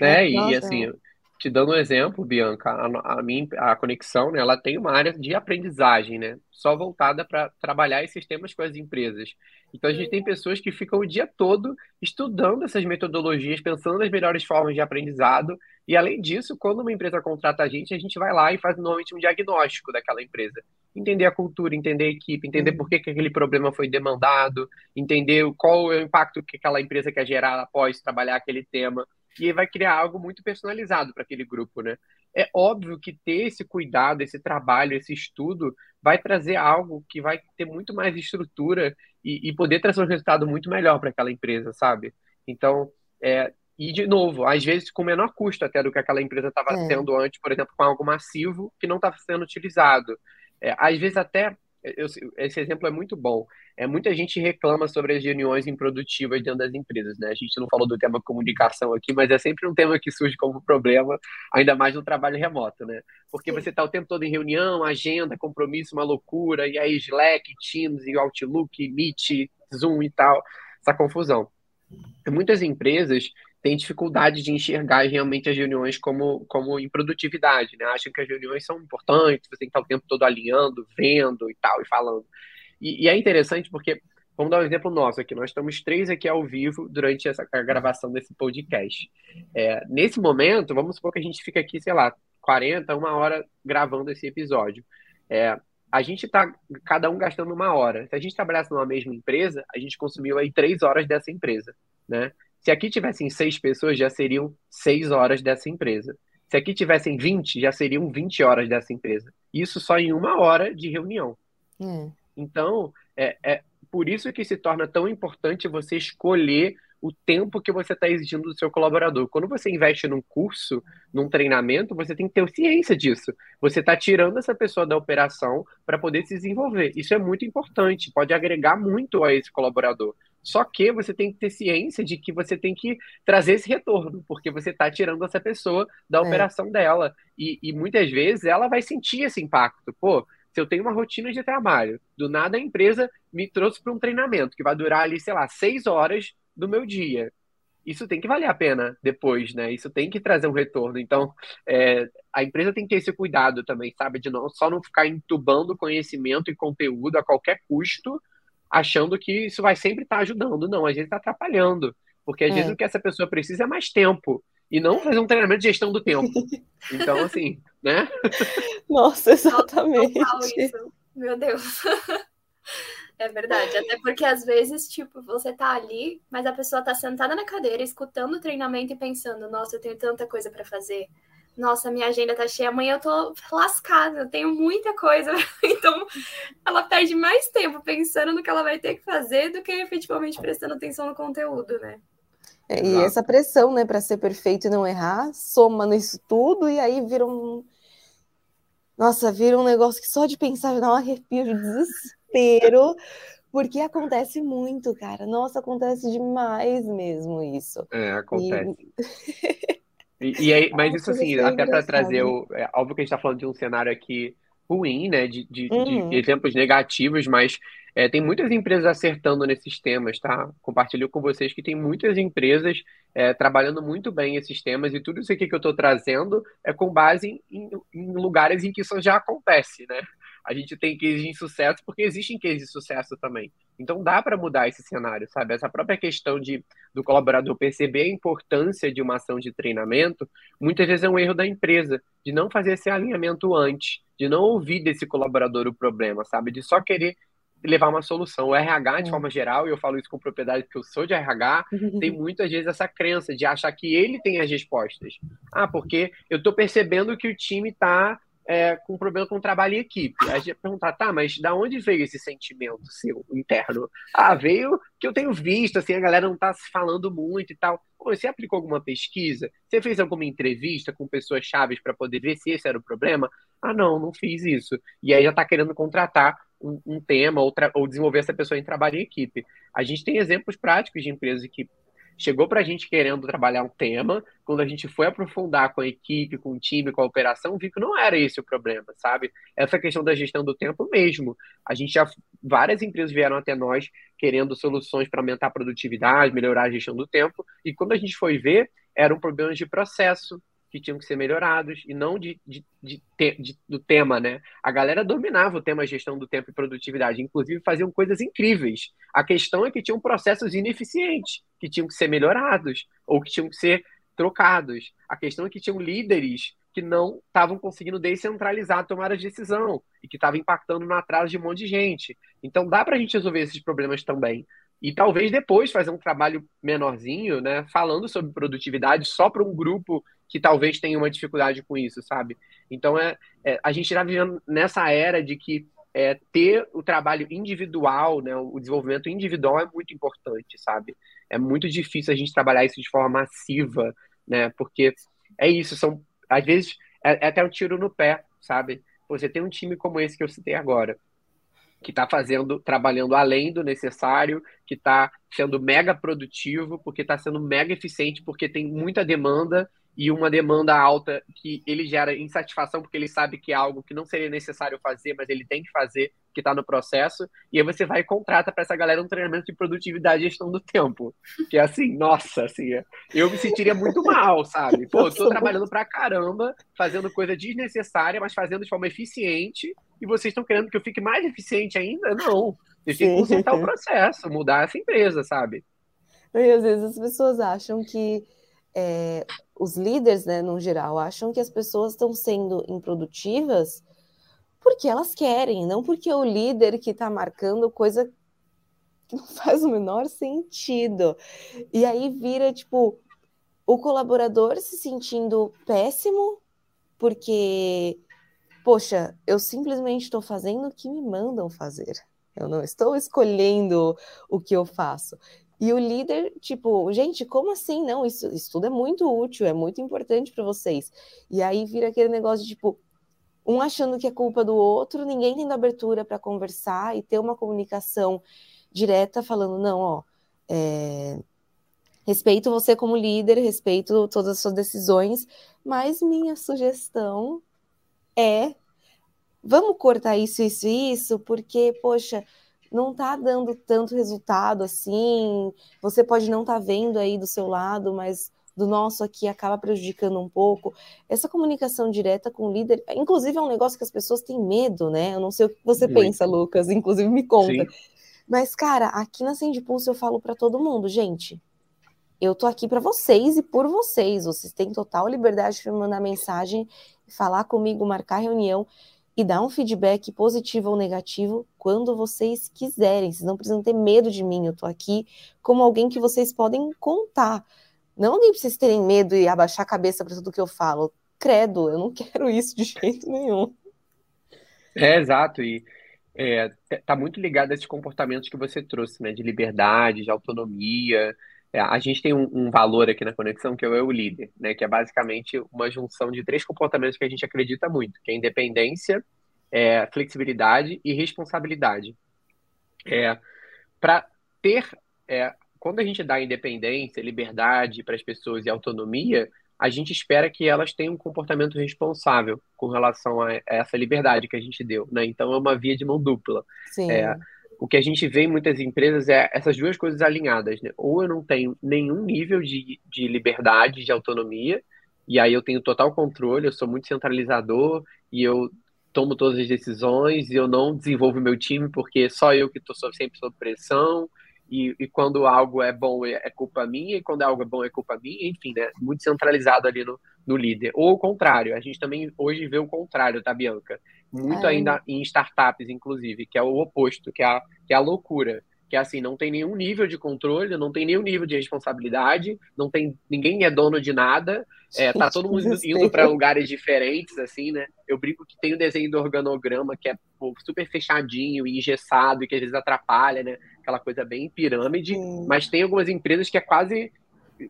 É, Nossa, e assim, te dando um exemplo, Bianca, a, a, minha, a conexão, né, ela tem uma área de aprendizagem, né, só voltada para trabalhar esses temas com as empresas. Então a gente tem pessoas que ficam o dia todo estudando essas metodologias, pensando nas melhores formas de aprendizado. E além disso, quando uma empresa contrata a gente, a gente vai lá e faz normalmente um diagnóstico daquela empresa. Entender a cultura, entender a equipe, entender por que, que aquele problema foi demandado, entender qual é o impacto que aquela empresa quer gerar após trabalhar aquele tema e vai criar algo muito personalizado para aquele grupo, né? É óbvio que ter esse cuidado, esse trabalho, esse estudo vai trazer algo que vai ter muito mais estrutura e, e poder trazer um resultado muito melhor para aquela empresa, sabe? Então, é, e de novo, às vezes com menor custo até do que aquela empresa estava é. tendo antes, por exemplo, com algo massivo que não estava sendo utilizado. É, às vezes até eu, esse exemplo é muito bom. É, muita gente reclama sobre as reuniões improdutivas dentro das empresas, né? A gente não falou do tema comunicação aqui, mas é sempre um tema que surge como problema, ainda mais no trabalho remoto, né? Porque Sim. você está o tempo todo em reunião, agenda, compromisso, uma loucura, e aí Slack, Teams, e Outlook, Meet, Zoom e tal, essa confusão. Muitas empresas têm dificuldade de enxergar realmente as reuniões como, como improdutividade, né? Acham que as reuniões são importantes, você tem que estar o tempo todo alinhando, vendo e tal, e falando. E, e é interessante porque, vamos dar um exemplo nosso aqui, nós estamos três aqui ao vivo durante essa, a gravação desse podcast. É, nesse momento, vamos supor que a gente fica aqui, sei lá, 40, uma hora gravando esse episódio. É, a gente está cada um gastando uma hora. Se a gente trabalhasse numa mesma empresa, a gente consumiu aí três horas dessa empresa, né? Se aqui tivessem seis pessoas, já seriam seis horas dessa empresa. Se aqui tivessem 20, já seriam 20 horas dessa empresa. Isso só em uma hora de reunião. É. Então, é, é por isso que se torna tão importante você escolher o tempo que você está exigindo do seu colaborador. Quando você investe num curso, num treinamento, você tem que ter ciência disso. Você está tirando essa pessoa da operação para poder se desenvolver. Isso é muito importante, pode agregar muito a esse colaborador. Só que você tem que ter ciência de que você tem que trazer esse retorno, porque você está tirando essa pessoa da é. operação dela. E, e muitas vezes ela vai sentir esse impacto. Pô, se eu tenho uma rotina de trabalho, do nada a empresa me trouxe para um treinamento que vai durar ali, sei lá, seis horas do meu dia. Isso tem que valer a pena depois, né? Isso tem que trazer um retorno. Então, é, a empresa tem que ter esse cuidado também, sabe? De não, só não ficar entubando conhecimento e conteúdo a qualquer custo, achando que isso vai sempre estar tá ajudando. Não, às vezes está atrapalhando. Porque às é. vezes o que essa pessoa precisa é mais tempo. E não fazer um treinamento de gestão do tempo. Então, assim, né? Nossa, exatamente. Meu Deus. É verdade, até porque às vezes, tipo, você tá ali, mas a pessoa tá sentada na cadeira, escutando o treinamento e pensando, nossa, eu tenho tanta coisa para fazer. Nossa, minha agenda tá cheia, amanhã eu tô lascada, eu tenho muita coisa. Então, ela perde mais tempo pensando no que ela vai ter que fazer do que efetivamente prestando atenção no conteúdo, né? É, e essa pressão, né, para ser perfeito e não errar, soma nisso tudo e aí vira um. Nossa, vira um negócio que só de pensar dá um arrepio de desespero porque acontece muito, cara. Nossa, acontece demais mesmo isso. É, acontece. E... E, e aí, mas isso assim, até para trazer o. É, óbvio que a gente está falando de um cenário aqui ruim, né? De, de, uhum. de exemplos negativos, mas é, tem muitas empresas acertando nesses temas, tá? Compartilho com vocês que tem muitas empresas é, trabalhando muito bem esses temas e tudo isso aqui que eu estou trazendo é com base em, em, lugares em que isso já acontece, né? A gente tem cases de sucesso porque existem cases de sucesso também. Então dá para mudar esse cenário, sabe? Essa própria questão de do colaborador perceber a importância de uma ação de treinamento, muitas vezes é um erro da empresa de não fazer esse alinhamento antes, de não ouvir desse colaborador o problema, sabe? De só querer levar uma solução. O RH, de é. forma geral, e eu falo isso com propriedade porque eu sou de RH, tem muitas vezes essa crença de achar que ele tem as respostas. Ah, porque eu estou percebendo que o time está é, com problema com trabalho em equipe. A gente perguntar, tá, mas da onde veio esse sentimento seu interno? Ah, veio que eu tenho visto, assim, a galera não tá se falando muito e tal. Você aplicou alguma pesquisa? Você fez alguma entrevista com pessoas chaves para poder ver se esse era o problema? Ah, não, não fiz isso. E aí já tá querendo contratar um, um tema ou, ou desenvolver essa pessoa em trabalho em equipe. A gente tem exemplos práticos de empresas que chegou para a gente querendo trabalhar um tema, quando a gente foi aprofundar com a equipe, com o time, com a operação, vi que não era esse o problema, sabe? Essa questão da gestão do tempo mesmo. A gente já, várias empresas vieram até nós querendo soluções para aumentar a produtividade, melhorar a gestão do tempo, e quando a gente foi ver, eram problemas de processo, que tinham que ser melhorados e não de, de, de, de, do tema, né? A galera dominava o tema gestão do tempo e produtividade, inclusive faziam coisas incríveis. A questão é que tinham processos ineficientes que tinham que ser melhorados ou que tinham que ser trocados. A questão é que tinham líderes que não estavam conseguindo descentralizar a tomada de decisão e que estavam impactando no atraso de um monte de gente. Então dá para a gente resolver esses problemas também. E talvez depois fazer um trabalho menorzinho, né, falando sobre produtividade só para um grupo que talvez tenha uma dificuldade com isso, sabe? Então é, é a gente está vivendo nessa era de que é, ter o trabalho individual, né, o desenvolvimento individual é muito importante, sabe? É muito difícil a gente trabalhar isso de forma massiva, né? Porque é isso, são às vezes é, é até um tiro no pé, sabe? Você tem um time como esse que eu citei agora, que está fazendo, trabalhando além do necessário, que está sendo mega produtivo, porque está sendo mega eficiente, porque tem muita demanda e uma demanda alta que ele gera insatisfação porque ele sabe que é algo que não seria necessário fazer, mas ele tem que fazer, que está no processo, e aí você vai e contrata para essa galera um treinamento de produtividade e gestão do tempo. Que é assim, nossa, assim, eu me sentiria muito mal, sabe? Pô, eu tô trabalhando pra caramba, fazendo coisa desnecessária, mas fazendo de forma eficiente, e vocês estão querendo que eu fique mais eficiente ainda? Não. Vocês têm que consertar o processo, mudar essa empresa, sabe? E às vezes as pessoas acham que é, os líderes, né, no geral, acham que as pessoas estão sendo improdutivas porque elas querem, não porque o líder que está marcando coisa que não faz o menor sentido. E aí vira, tipo, o colaborador se sentindo péssimo porque, poxa, eu simplesmente estou fazendo o que me mandam fazer. Eu não estou escolhendo o que eu faço. E o líder, tipo, gente, como assim? Não, isso, isso tudo é muito útil, é muito importante para vocês. E aí vira aquele negócio de, tipo, um achando que é culpa do outro, ninguém tendo abertura para conversar e ter uma comunicação direta falando, não, ó, é... respeito você como líder, respeito todas as suas decisões, mas minha sugestão é vamos cortar isso, isso e isso, porque, poxa, não está dando tanto resultado assim. Você pode não estar tá vendo aí do seu lado, mas do nosso aqui acaba prejudicando um pouco. Essa comunicação direta com o líder, inclusive é um negócio que as pessoas têm medo, né? Eu não sei o que você Muito. pensa, Lucas, inclusive me conta. Sim. Mas, cara, aqui na Send Pulse eu falo para todo mundo, gente, eu tô aqui para vocês e por vocês. Vocês têm total liberdade de me mandar mensagem, falar comigo, marcar reunião e dar um feedback positivo ou negativo quando vocês quiserem. Vocês não precisam ter medo de mim. Eu tô aqui como alguém que vocês podem contar. Não alguém pra vocês terem medo e abaixar a cabeça para tudo que eu falo. Credo, eu não quero isso de jeito nenhum. É, exato. E é, tá muito ligado a esses comportamentos que você trouxe, né? De liberdade, de autonomia. É, a gente tem um, um, valor aqui na conexão que é o eu líder, né? Que é basicamente uma junção de três comportamentos que a gente acredita muito, que é independência, é, flexibilidade e responsabilidade. É, para ter, é, quando a gente dá independência, liberdade para as pessoas e autonomia, a gente espera que elas tenham um comportamento responsável com relação a essa liberdade que a gente deu, né? Então é uma via de mão dupla. Sim. É, o que a gente vê em muitas empresas é essas duas coisas alinhadas, né? Ou eu não tenho nenhum nível de, de liberdade, de autonomia, e aí eu tenho total controle, eu sou muito centralizador e eu tomo todas as decisões e eu não desenvolvo meu time porque só eu que estou sempre sob pressão e, e, quando algo é bom é, é, culpa minha e quando algo é bom é culpa minha, enfim, né? Muito centralizado ali no, no líder. Ou o contrário, a gente também hoje vê o contrário, tá, Bianca? Muito é. ainda em startups, inclusive, que é o oposto, que é, a, que é a loucura. Que é assim, não tem nenhum nível de controle, não tem nenhum nível de responsabilidade, não tem ninguém é dono de nada, é, tá todo mundo indo para lugares diferentes, assim, né? Eu brinco que tem o desenho do organograma que é pô, super fechadinho e engessado e que às vezes atrapalha, né? Aquela coisa bem pirâmide, mas tem algumas empresas que é quase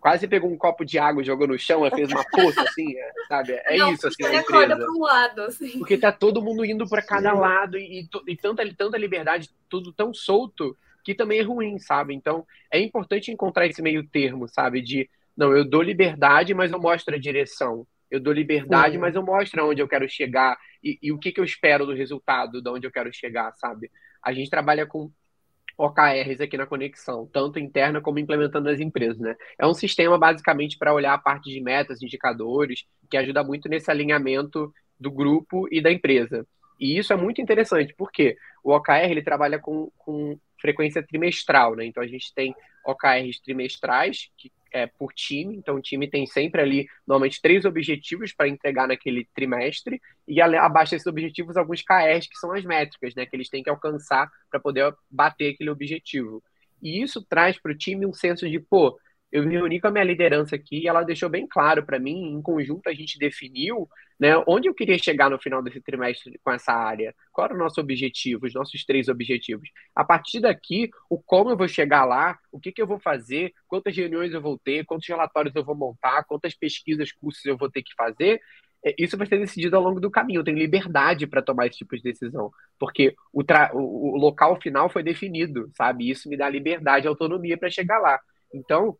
quase pegou um copo de água e jogou no chão, e fez uma poça, assim, é, sabe? É não, isso, assim, a empresa. para um lado, assim. Porque tá todo mundo indo para cada lado e, e, e, tanta, tanta liberdade, tudo tão solto, que também é ruim, sabe? Então, é importante encontrar esse meio termo, sabe? De, não, eu dou liberdade, mas eu mostro a direção. Eu dou liberdade, Sim. mas eu mostro aonde eu quero chegar e, e o que, que eu espero do resultado, de onde eu quero chegar, sabe? A gente trabalha com OKRs aqui na conexão, tanto interna como implementando nas empresas, né? É um sistema basicamente para olhar a parte de metas, indicadores, que ajuda muito nesse alinhamento do grupo e da empresa. E isso é muito interessante, porque o OKR ele trabalha com, com frequência trimestral, né? Então a gente tem OKRs trimestrais, que é por time, então o time tem sempre ali, normalmente, três objetivos para entregar naquele trimestre, e abaixo desses objetivos, alguns KRs, que são as métricas, né? Que eles têm que alcançar para poder bater aquele objetivo. E isso traz para o time um senso de, pô, eu me reuni com a minha liderança aqui e ela deixou bem claro para mim, em conjunto a gente definiu né, onde eu queria chegar no final desse trimestre com essa área, qual era o nosso objetivo, os nossos três objetivos. A partir daqui, o como eu vou chegar lá, o que, que eu vou fazer, quantas reuniões eu vou ter, quantos relatórios eu vou montar, quantas pesquisas, cursos eu vou ter que fazer, é, isso vai ser decidido ao longo do caminho. Eu tenho liberdade para tomar esse tipo de decisão, porque o, tra... o, local final foi definido, sabe? Isso me dá liberdade autonomia para chegar lá. Então,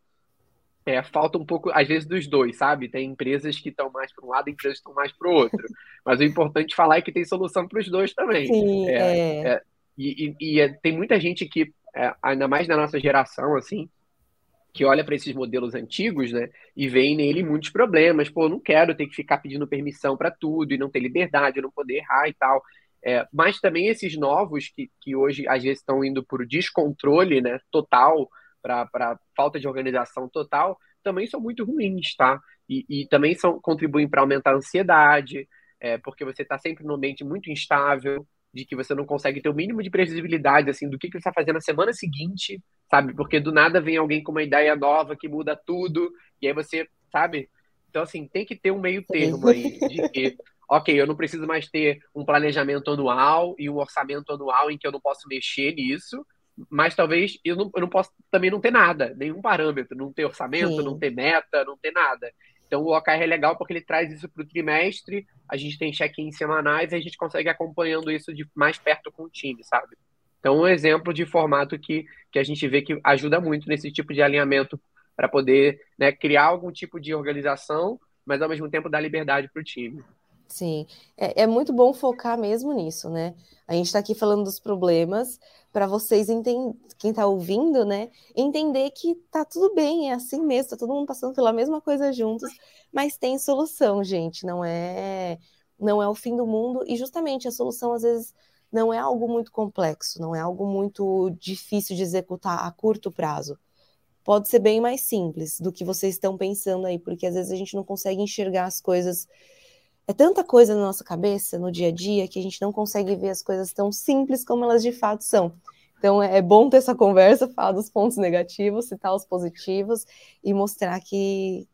é, falta um pouco, às vezes, dos dois, sabe? Tem empresas que estão mais para um lado, empresas que estão mais para o outro. Mas o importante falar é que tem solução para os dois também. Sim, é, é. é e, e, e, é, tem muita gente que, é, ainda mais na nossa geração, assim, que olha para esses modelos antigos, né, e vê nele muitos problemas. Pô, não quero ter que ficar pedindo permissão para tudo e não ter liberdade, não poder errar e tal. É, mas também esses novos que, que hoje às vezes estão indo por descontrole, né, total, para falta de organização total, também são muito ruins, tá? E, e também são, contribuem para aumentar a ansiedade, é, porque você está sempre num ambiente muito instável, de que você não consegue ter o mínimo de previsibilidade assim do que, que você está fazendo na semana seguinte, sabe? Porque do nada vem alguém com uma ideia nova que muda tudo, e aí você, sabe? Então, assim, tem que ter um meio termo aí de que, ok, eu não preciso mais ter um planejamento anual e um orçamento anual em que eu não posso mexer nisso, mas talvez eu não, eu não posso também não ter nada, nenhum parâmetro, não ter orçamento, Sim. não ter meta, não ter nada. Então o OKR é legal porque ele traz isso para o trimestre, a gente tem check-in semanais e a gente consegue acompanhando isso de mais perto com o time, sabe? Então um exemplo de formato que, que a gente vê que ajuda muito nesse tipo de alinhamento para poder né, criar algum tipo de organização, mas ao mesmo tempo dar liberdade para o time. Sim, é, é, muito bom focar mesmo nisso, né? A gente está aqui falando dos problemas para vocês entenderem, quem está ouvindo, né? Entender que tá tudo bem, é assim mesmo, tá todo mundo passando pela mesma coisa juntos, mas tem solução, gente. Não é, não é o fim do mundo e justamente a solução às vezes não é algo muito complexo, não é algo muito difícil de executar a curto prazo. Pode ser bem mais simples do que vocês estão pensando aí, porque às vezes a gente não consegue enxergar as coisas é tanta coisa na nossa cabeça, no dia a dia, que a gente não consegue ver as coisas tão simples como elas de fato são. Então é, é bom ter essa conversa, falar dos pontos negativos, citar os positivos e mostrar que,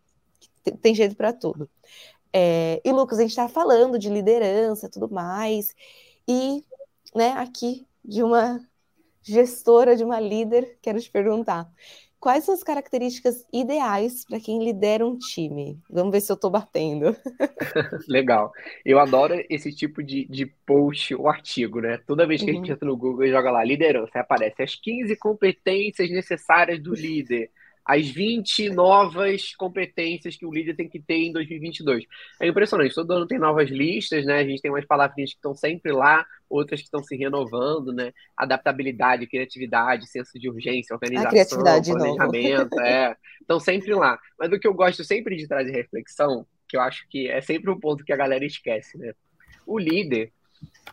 que tem jeito para tudo. É, e Lucas, a gente está falando de liderança, tudo mais, e né, aqui de uma gestora, de uma líder, quero te perguntar. Quais são as características ideais para quem lidera um time? Vamos ver se eu estou batendo. Legal. Eu adoro esse tipo de, de post ou artigo, né? Toda vez que uhum. a gente uhum. entra no Google e joga lá liderança, aparece as 15 competências necessárias do líder as 20 novas competências que o líder tem que ter em 2022. É impressionante, todo ano tem novas listas, né? A gente tem umas palavrinhas que estão sempre lá, outras que estão se renovando, né? Adaptabilidade, criatividade, senso de urgência, organização, planejamento, é, estão sempre lá. Mas o que eu gosto sempre de trazer reflexão, que eu acho que é sempre um ponto que a galera esquece, né? O líder,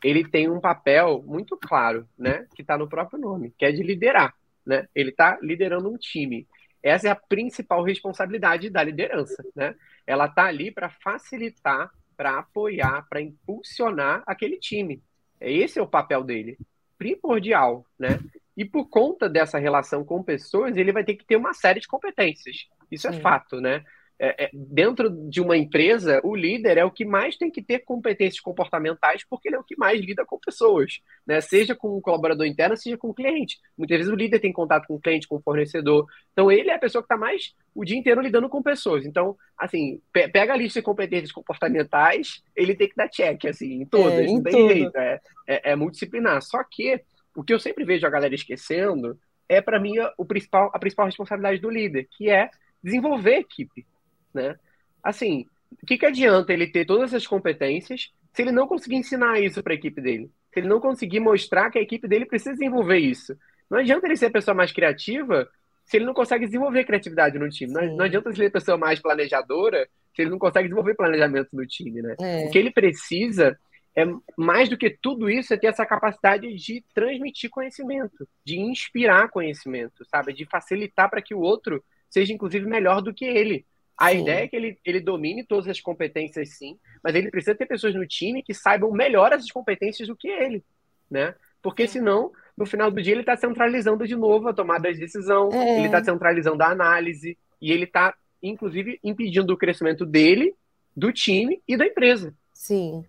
ele tem um papel muito claro, né? Que está no próprio nome, que é de liderar, né? Ele está liderando um time. Essa é a principal responsabilidade da liderança, né? Ela está ali para facilitar, para apoiar, para impulsionar aquele time. Esse é o papel dele, primordial, né? E por conta dessa relação com pessoas, ele vai ter que ter uma série de competências. Isso é Sim. é fato, né? É, é, dentro de uma empresa, o líder é o que mais tem que ter competências comportamentais, porque ele é o que mais lida com pessoas, né? Seja com o colaborador interno, seja com o cliente. Muitas vezes o líder tem contato com o cliente, com o fornecedor. Então, ele é a pessoa que está mais o dia inteiro lidando com pessoas. Então, assim, pe pega a lista de competências comportamentais, ele tem que dar check, assim, em todas, é, em não tem tudo. jeito. É, é, é multidisciplinar. Só que o que eu sempre vejo a galera esquecendo é, para mim, o principal, a principal responsabilidade do líder, que é desenvolver a equipe né? Assim, o que, que adianta ele ter todas essas competências se ele não conseguir ensinar isso para a equipe dele? Se ele não conseguir mostrar que a equipe dele precisa desenvolver isso? Não adianta ele ser a pessoa mais criativa se ele não consegue desenvolver criatividade no time. Não, não, adianta ele ser a pessoa mais planejadora se ele não consegue desenvolver planejamento no time, né? É. O que ele precisa é mais do que tudo isso é ter essa capacidade de transmitir conhecimento, de inspirar conhecimento, sabe? De facilitar para que o outro seja inclusive melhor do que ele. A sim. ideia é que ele, ele domine todas as competências, sim, mas ele precisa ter pessoas no time que saibam melhor essas competências do que ele, né? Porque senão, no final do dia, ele está centralizando de novo a tomada de decisão, é. ele está centralizando a análise, e ele está, inclusive, impedindo o crescimento dele, do time e da empresa. Sim.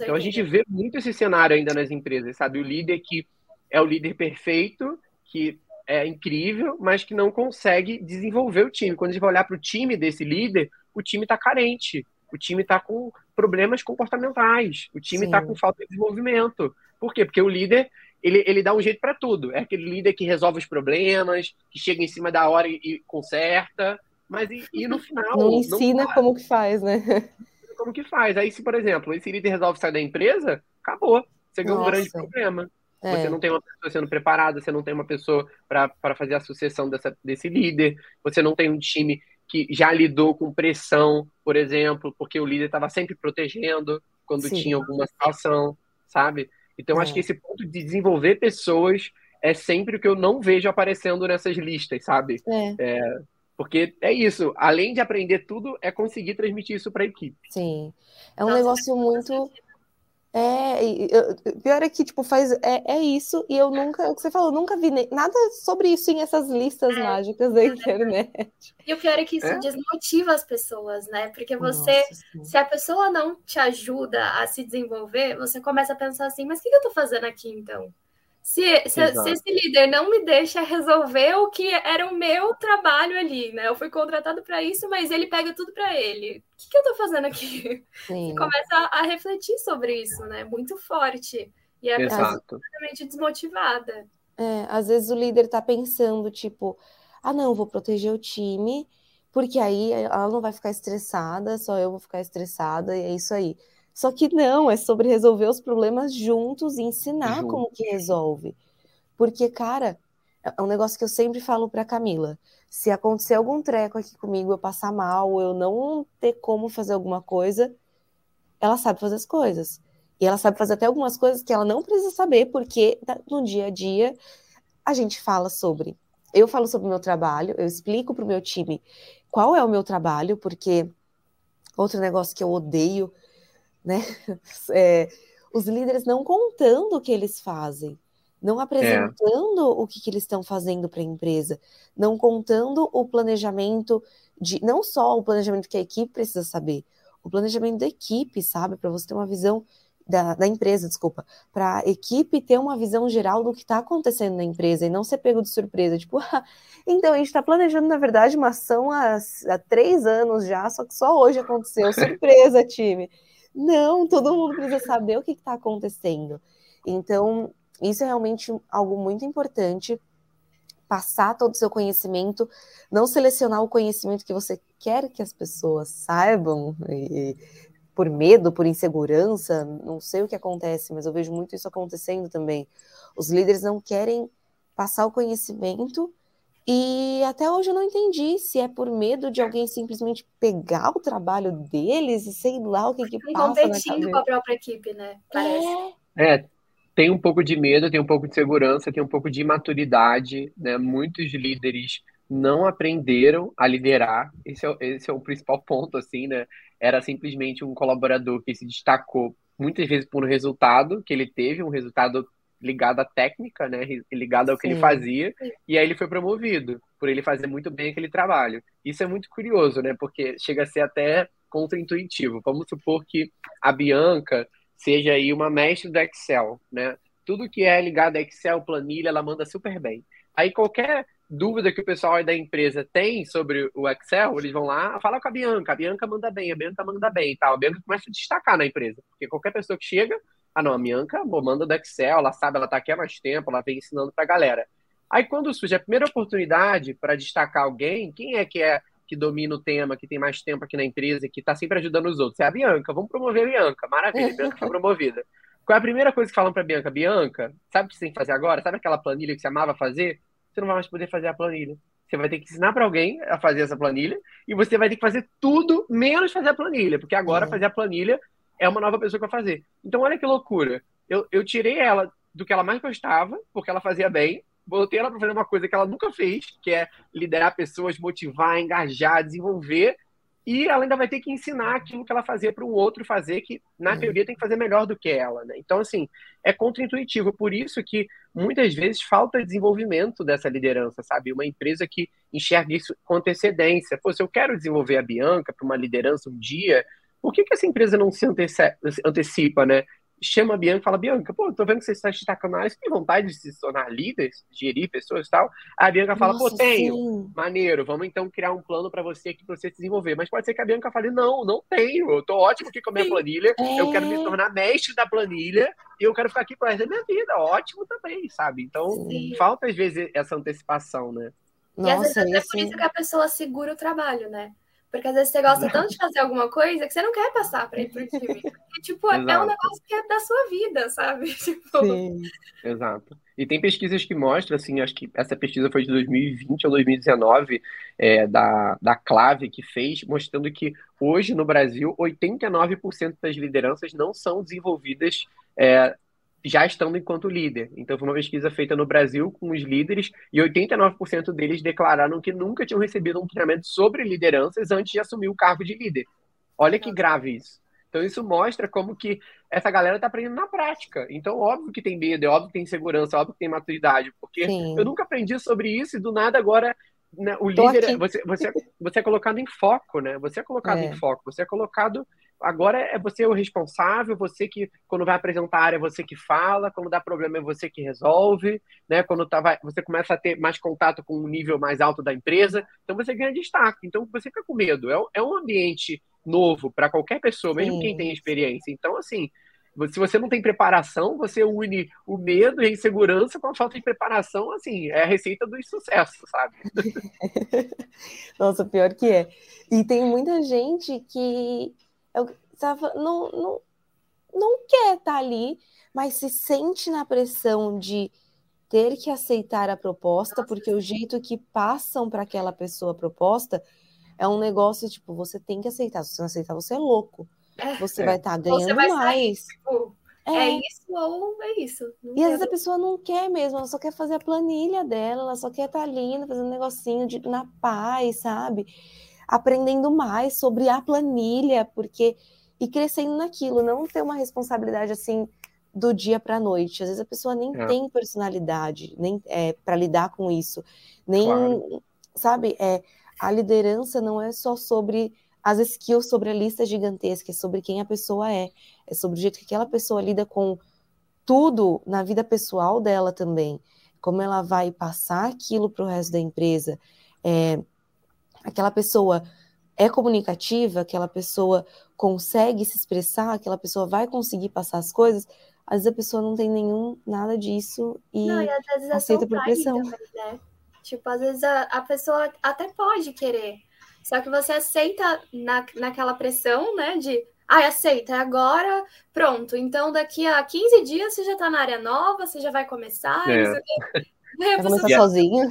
Então a gente vê muito esse cenário ainda nas empresas, sabe? O líder que é o líder perfeito, que é incrível, mas que não consegue desenvolver o time. Quando a gente vai olhar para o time desse líder, o time está carente. O time está com problemas comportamentais. O time está com falta de desenvolvimento. Por quê? Porque o líder ele, ele dá um jeito para tudo. É aquele líder que resolve os problemas, que chega em cima da hora e, e conserta, mas e, e, no final. Não ensina não como que faz, né? Como que faz. Aí, se, por exemplo, esse líder resolve sair da empresa, acabou. Você ganhou um grande problema. É. Você não tem uma pessoa sendo preparada, você não tem uma pessoa para fazer a sucessão dessa, desse líder, você não tem um time que já lidou com pressão, por exemplo, porque o líder estava sempre protegendo quando Sim. tinha alguma situação, sabe? Então, é. acho que esse ponto de desenvolver pessoas é sempre o que eu não vejo aparecendo nessas listas, sabe? É. é porque é isso, além de aprender tudo, é conseguir transmitir isso para a equipe. Sim. É um Nossa, negócio muito é, eu, pior é que, tipo, faz. É, é isso, e eu nunca, o que você falou, nunca vi nem, nada sobre isso em essas listas é, mágicas da internet. E o pior é que isso é? desmotiva as pessoas, né? Porque você, Nossa, se a pessoa não te ajuda a se desenvolver, você começa a pensar assim, mas o que eu tô fazendo aqui então? Se, se, se, esse líder não me deixa resolver o que era o meu trabalho ali, né? Eu fui contratado para isso, mas ele pega tudo para ele. O que, que eu estou fazendo aqui? Sim. Você começa a, a, refletir sobre isso, né? Muito forte. E é completamente desmotivada. É, às vezes o líder está pensando, tipo, ah, não, vou proteger o time, porque aí ela não vai ficar estressada, só eu vou ficar estressada, e é isso aí. Só que não, é sobre resolver os problemas juntos e ensinar Junto. como que resolve. Porque, cara, é um negócio que eu sempre falo para Camila. Se acontecer algum treco aqui comigo, eu passar mal, eu não ter como fazer alguma coisa, ela sabe fazer as coisas. E ela sabe fazer até algumas coisas que ela não precisa saber, porque no dia a dia a gente fala sobre. Eu falo sobre o meu trabalho, eu explico para o meu time qual é o meu trabalho, porque outro negócio que eu odeio né? É, os líderes não contando o que eles fazem, não apresentando é. o que, que eles estão fazendo para a empresa, não contando o planejamento de não só o planejamento que a equipe precisa saber, o planejamento da equipe, sabe, para você ter uma visão da, da empresa, desculpa, para a equipe ter uma visão geral do que está acontecendo na empresa e não ser pego de surpresa, tipo, ah, então a gente está planejando, na verdade, uma ação há, há três anos já, só que só hoje aconteceu, surpresa, time. Não, todo mundo precisa saber o que está acontecendo. Então, isso é realmente algo muito importante. Passar todo o seu conhecimento, não selecionar o conhecimento que você quer que as pessoas saibam, e, por medo, por insegurança, não sei o que acontece, mas eu vejo muito isso acontecendo também. Os líderes não querem passar o conhecimento e até hoje eu não entendi se é por medo de alguém simplesmente pegar o trabalho deles e sei lá o que que passa competindo com a própria equipe, né? Parece. É. é, tem um pouco de medo, tem um pouco de segurança, tem um pouco de imaturidade, né? Muitos líderes não aprenderam a liderar. Esse é, esse é o principal ponto, assim, né? Era simplesmente um colaborador que se destacou muitas vezes por um resultado que ele teve, um resultado ligado à técnica, né? Ligado ao que Sim. ele fazia, e aí ele foi promovido por ele fazer muito bem aquele trabalho. Isso é muito curioso, né? Porque chega a ser até contraintuitivo. Vamos supor que a Bianca seja aí uma mestre do Excel, né? Tudo que é ligado a Excel, planilha, ela manda super bem. Aí qualquer dúvida que o pessoal da empresa tem sobre o Excel, eles vão lá falar com a Bianca. A Bianca manda bem, a Bianca manda bem e tal. A Bianca começa a destacar na empresa, porque qualquer pessoa que chega ah, não, a Bianca manda do Excel, ela sabe, ela tá aqui há mais tempo, ela vem ensinando pra galera. Aí quando surge a primeira oportunidade para destacar alguém, quem é que é que domina o tema, que tem mais tempo aqui na empresa, que está sempre ajudando os outros? É a Bianca. Vamos promover a Bianca. Maravilha, a Bianca foi promovida. Qual é a primeira coisa que falam para Bianca? Bianca, sabe o que você tem que fazer agora? Sabe aquela planilha que você amava fazer? Você não vai mais poder fazer a planilha. Você vai ter que ensinar para alguém a fazer essa planilha e você vai ter que fazer tudo menos fazer a planilha, porque agora é. fazer a planilha é uma nova pessoa que vai fazer. Então, olha que loucura. Eu, eu tirei ela do que ela mais gostava, porque ela fazia bem, botei ela para fazer uma coisa que ela nunca fez, que é liderar pessoas, motivar, engajar, desenvolver, e ela ainda vai ter que ensinar aquilo que ela fazia para um outro fazer, que na uhum. teoria tem que fazer melhor do que ela, né? Então, assim, é contraintuitivo. Por isso que muitas vezes falta desenvolvimento dessa liderança, sabe? Uma empresa que enxerga isso com antecedência. Pô, se eu quero desenvolver a Bianca para uma liderança um dia, por que, que essa empresa não se antecipa, né? chama a Bianca e fala, Bianca, pô, tô vendo que você está destacando na área, você tem vontade de se tornar líder, gerir pessoas e tal? A Bianca fala, Nossa, pô, tenho, sim. maneiro, vamos então criar um plano para você aqui, pra você se desenvolver. Mas pode ser que a Bianca fale, não, não tenho, eu tô ótimo aqui com a minha planilha, é. eu quero me tornar mestre da planilha e eu quero ficar aqui pro resto da minha vida, ótimo também, sabe? Então, sim. falta às vezes essa antecipação, né? Nossa, e às vezes é por isso que a pessoa segura o trabalho, né? Porque às vezes você gosta tanto de fazer alguma coisa que você não quer passar para ir pro time. Porque, tipo, é um negócio que é da sua vida, sabe? Tipo... Sim. Exato. E tem pesquisas que mostram, assim, acho que essa pesquisa foi de 2020 ou 2019, é, da, da Clave, que fez, mostrando que hoje no Brasil, 89% das lideranças não são desenvolvidas é, já estando enquanto líder. Então, foi uma pesquisa feita no Brasil com os líderes e 89% deles declararam que nunca tinham recebido um treinamento sobre lideranças antes de assumir o cargo de líder. Olha que grave isso. Então, isso mostra como que essa galera está aprendendo na prática. Então, óbvio que tem medo, é óbvio que tem segurança, é óbvio que tem maturidade, porque Sim. eu nunca aprendi sobre isso e do nada agora né, o líder, é, você, você, você é colocado em foco, né? Você é colocado é. em foco, você é colocado agora é você o responsável, você que, quando vai apresentar a área, é você que fala, quando dá problema é você que resolve, né? Quando tá, vai, você começa a ter mais contato com um nível mais alto da empresa, então você ganha destaque. Então você fica com medo. É, é um ambiente novo para qualquer pessoa, mesmo Sim. quem tem experiência. Então, assim, se você não tem preparação, você une o medo e a insegurança com a falta de preparação, assim, é a receita do sucesso, sabe? Nossa, pior que é. E tem muita gente que não, não, não quer estar tá ali, mas se sente na pressão de ter que aceitar a proposta, porque o jeito que passam para aquela pessoa a proposta é um negócio tipo, você tem que aceitar. Se você não aceitar, você é louco. É. Você é. vai estar tá ganhando vai mais. Sair, tipo, é. é. isso ou é isso. Não e às vezes a pessoa não quer mesmo, ela só quer fazer a planilha dela, ela só quer estar tá ali fazendo um negocinho de, na paz, sabe? aprendendo mais sobre a planilha, porque e crescendo naquilo, não ter uma responsabilidade assim do dia para a noite. Às vezes a pessoa nem é. tem personalidade, nem é, para lidar com isso, nem claro. sabe, é a liderança não é só sobre as skills, sobre a lista gigantesca, é sobre quem a pessoa é, é sobre o jeito que aquela pessoa lida com tudo na vida pessoal dela também, como ela vai passar aquilo para o resto da empresa. É, aquela pessoa é comunicativa, aquela pessoa consegue se expressar, aquela pessoa vai conseguir passar as coisas, às vezes a pessoa não tem nenhum nada disso e, não, e aceita por pressão. Também, né? Tipo, às vezes a, a pessoa até pode querer, só que você aceita na, naquela pressão, né, de ah, aceita, é agora, pronto. Então, daqui a 15 dias você já está na área nova, você já vai começar. É. Você... Vai começar sozinho.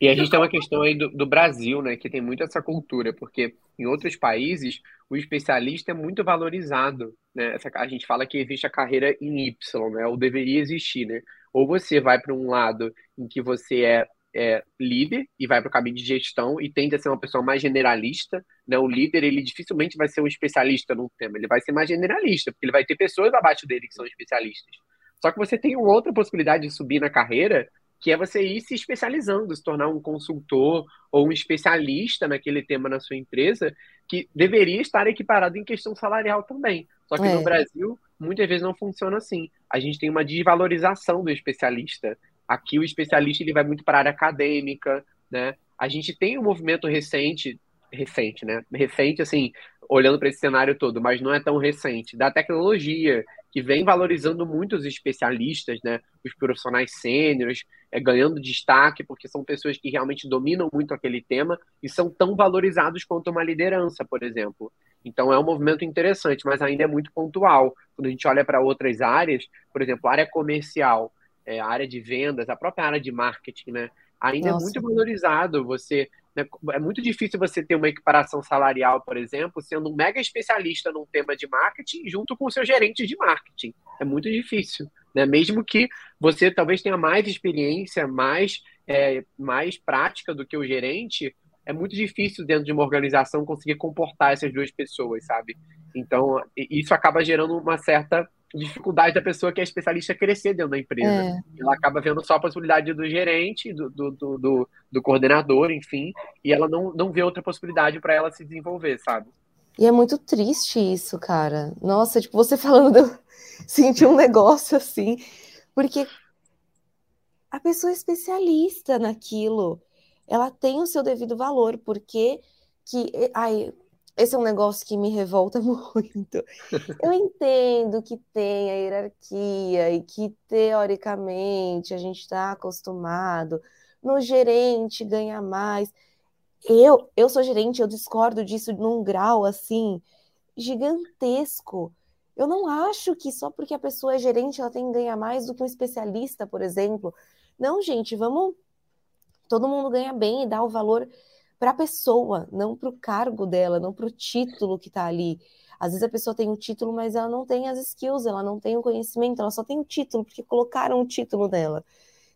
E a gente tem uma questão aí do, do, Brasil, né, que tem muito essa cultura, porque em outros países o especialista é muito valorizado, né? Essa, a gente fala que existe a carreira em Y, né? Ou deveria existir, né? Ou você vai para um lado em que você é, é líder e vai para o caminho de gestão e tende a ser uma pessoa mais generalista, né? O líder ele dificilmente vai ser um especialista num tema, ele vai ser mais generalista, porque ele vai ter pessoas abaixo dele que são especialistas. Só que você tem uma outra possibilidade de subir na carreira que é você ir se especializando, se tornar um consultor ou um especialista naquele tema na sua empresa, que deveria estar equiparado em questão salarial também. Só que é. no Brasil, muitas vezes não funciona assim. A gente tem uma desvalorização do especialista. Aqui o especialista ele vai muito para a área acadêmica, né? A gente tem um movimento recente, recente, né? Recente, assim, olhando para esse cenário todo, mas não é tão recente, da tecnologia, que vem valorizando muito os especialistas, né? Os profissionais sêniores, é, ganhando destaque, porque são pessoas que realmente dominam muito aquele tema e são tão valorizados quanto uma liderança, por exemplo. Então é um movimento interessante, mas ainda é muito pontual. Quando a gente olha para outras áreas, por exemplo, área comercial, é, a área de vendas, a própria área de marketing, né? Ainda Nossa. é muito valorizado você né? É muito difícil você ter uma equiparação salarial, por exemplo, sendo um mega especialista num tema de marketing junto com o seu gerente de marketing. É muito difícil. Né? Mesmo que você talvez tenha mais experiência, mais, é, mais prática do que o gerente, é muito difícil dentro de uma organização conseguir comportar essas duas pessoas, sabe? Então, isso acaba gerando uma certa dificuldade da pessoa que é especialista crescer dentro da empresa. É. Ela acaba vendo só a possibilidade do gerente, do, do, do, do, do coordenador, enfim, e ela não, não vê outra possibilidade para ela se desenvolver, sabe? E é muito triste isso, cara. Nossa, tipo, você falando, senti um negócio assim, porque a pessoa é especialista naquilo, ela tem o seu devido valor, porque que ai, esse é um negócio que me revolta muito. Eu entendo que tem a hierarquia e que teoricamente a gente está acostumado no gerente ganhar mais. Eu, eu sou gerente, eu discordo disso num grau assim gigantesco. Eu não acho que só porque a pessoa é gerente ela tem que ganhar mais do que um especialista, por exemplo. Não, gente, vamos. Todo mundo ganha bem e dá o valor para a pessoa, não para o cargo dela, não para o título que está ali. Às vezes a pessoa tem o um título, mas ela não tem as skills, ela não tem o conhecimento, ela só tem o título, porque colocaram o título dela.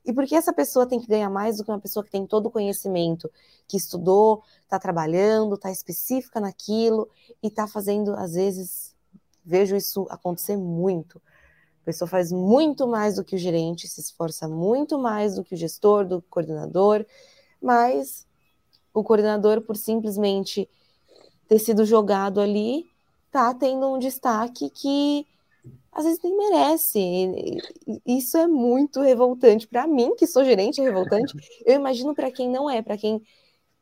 E por que essa pessoa tem que ganhar mais do que uma pessoa que tem todo o conhecimento, que estudou, está trabalhando, está específica naquilo e está fazendo, às vezes, vejo isso acontecer muito. A pessoa faz muito mais do que o gerente, se esforça muito mais do que o gestor, do coordenador, mas o coordenador, por simplesmente ter sido jogado ali, tá tendo um destaque que às vezes nem merece. Isso é muito revoltante. Para mim, que sou gerente, é revoltante. Eu imagino para quem não é, para quem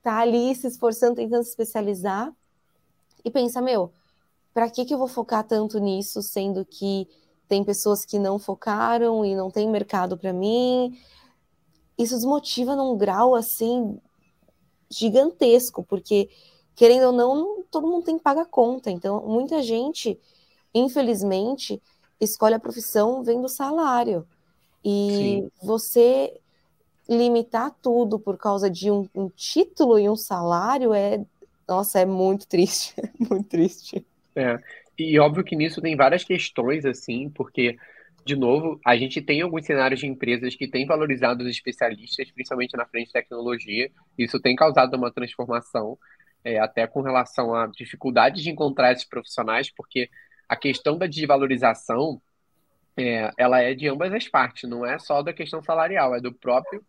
tá ali se esforçando, tentando se especializar e pensa, meu, para que, que eu vou focar tanto nisso, sendo que tem pessoas que não focaram e não tem mercado para mim? Isso desmotiva num grau assim gigantesco, porque querendo ou não, todo mundo tem que pagar conta. Então, muita gente, infelizmente, escolhe a profissão vendo salário. E Sim. você limitar tudo por causa de um, um, título e um salário é, nossa, é muito triste, muito triste. É. E óbvio que nisso tem várias questões, assim, porque de novo, a gente tem alguns cenários de empresas que têm valorizado os especialistas, principalmente na frente de tecnologia. Isso tem causado uma transformação, é, até com relação à dificuldade de encontrar esses profissionais, porque a questão da desvalorização, é, ela é de ambas as partes, não é só da questão salarial, é do próprio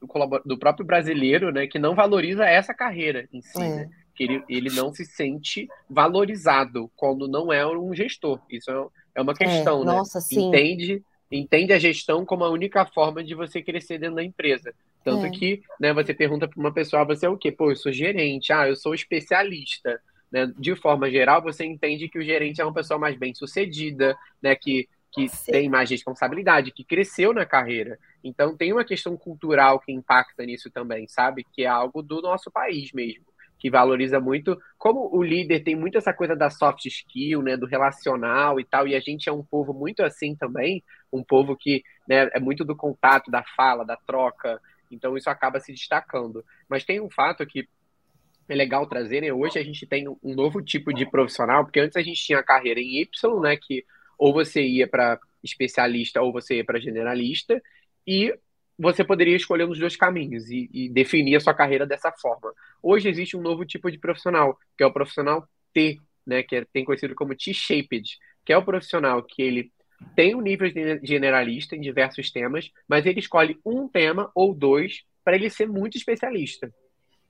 do, do próprio brasileiro, né, que não valoriza essa carreira em si, é. né? Que ele, ele não se sente valorizado quando não é um gestor. Isso é é uma questão, é, né? Nossa, sim. Entende, entende a gestão como a única forma de você crescer dentro da empresa. Tanto é. que, né, você pergunta para uma pessoa, ah, você é o quê? Pô, eu sou gerente, ah, eu sou especialista. Né? De forma geral, você entende que o gerente é uma pessoa mais bem sucedida, né? Que, que tem mais responsabilidade, que cresceu na carreira. Então tem uma questão cultural que impacta nisso também, sabe? Que é algo do nosso país mesmo que valoriza muito. Como o líder tem muito essa coisa da soft skill, né, do relacional e tal, e a gente é um povo muito assim também, um povo que né, é muito do contato, da fala, da troca, então isso acaba se destacando. Mas tem um fato que é legal trazer, né? Hoje a gente tem um novo tipo de profissional, porque antes a gente tinha a carreira em Y, né, que ou você ia para especialista ou você ia para generalista, e você poderia escolher nos dois caminhos e, e, definir a sua carreira dessa forma. Hoje existe um novo tipo de profissional, que é o profissional T, né, que é, tem conhecido como T-shaped, que é o profissional que ele tem um nível generalista em diversos temas, mas ele escolhe um tema ou dois para ele ser muito especialista.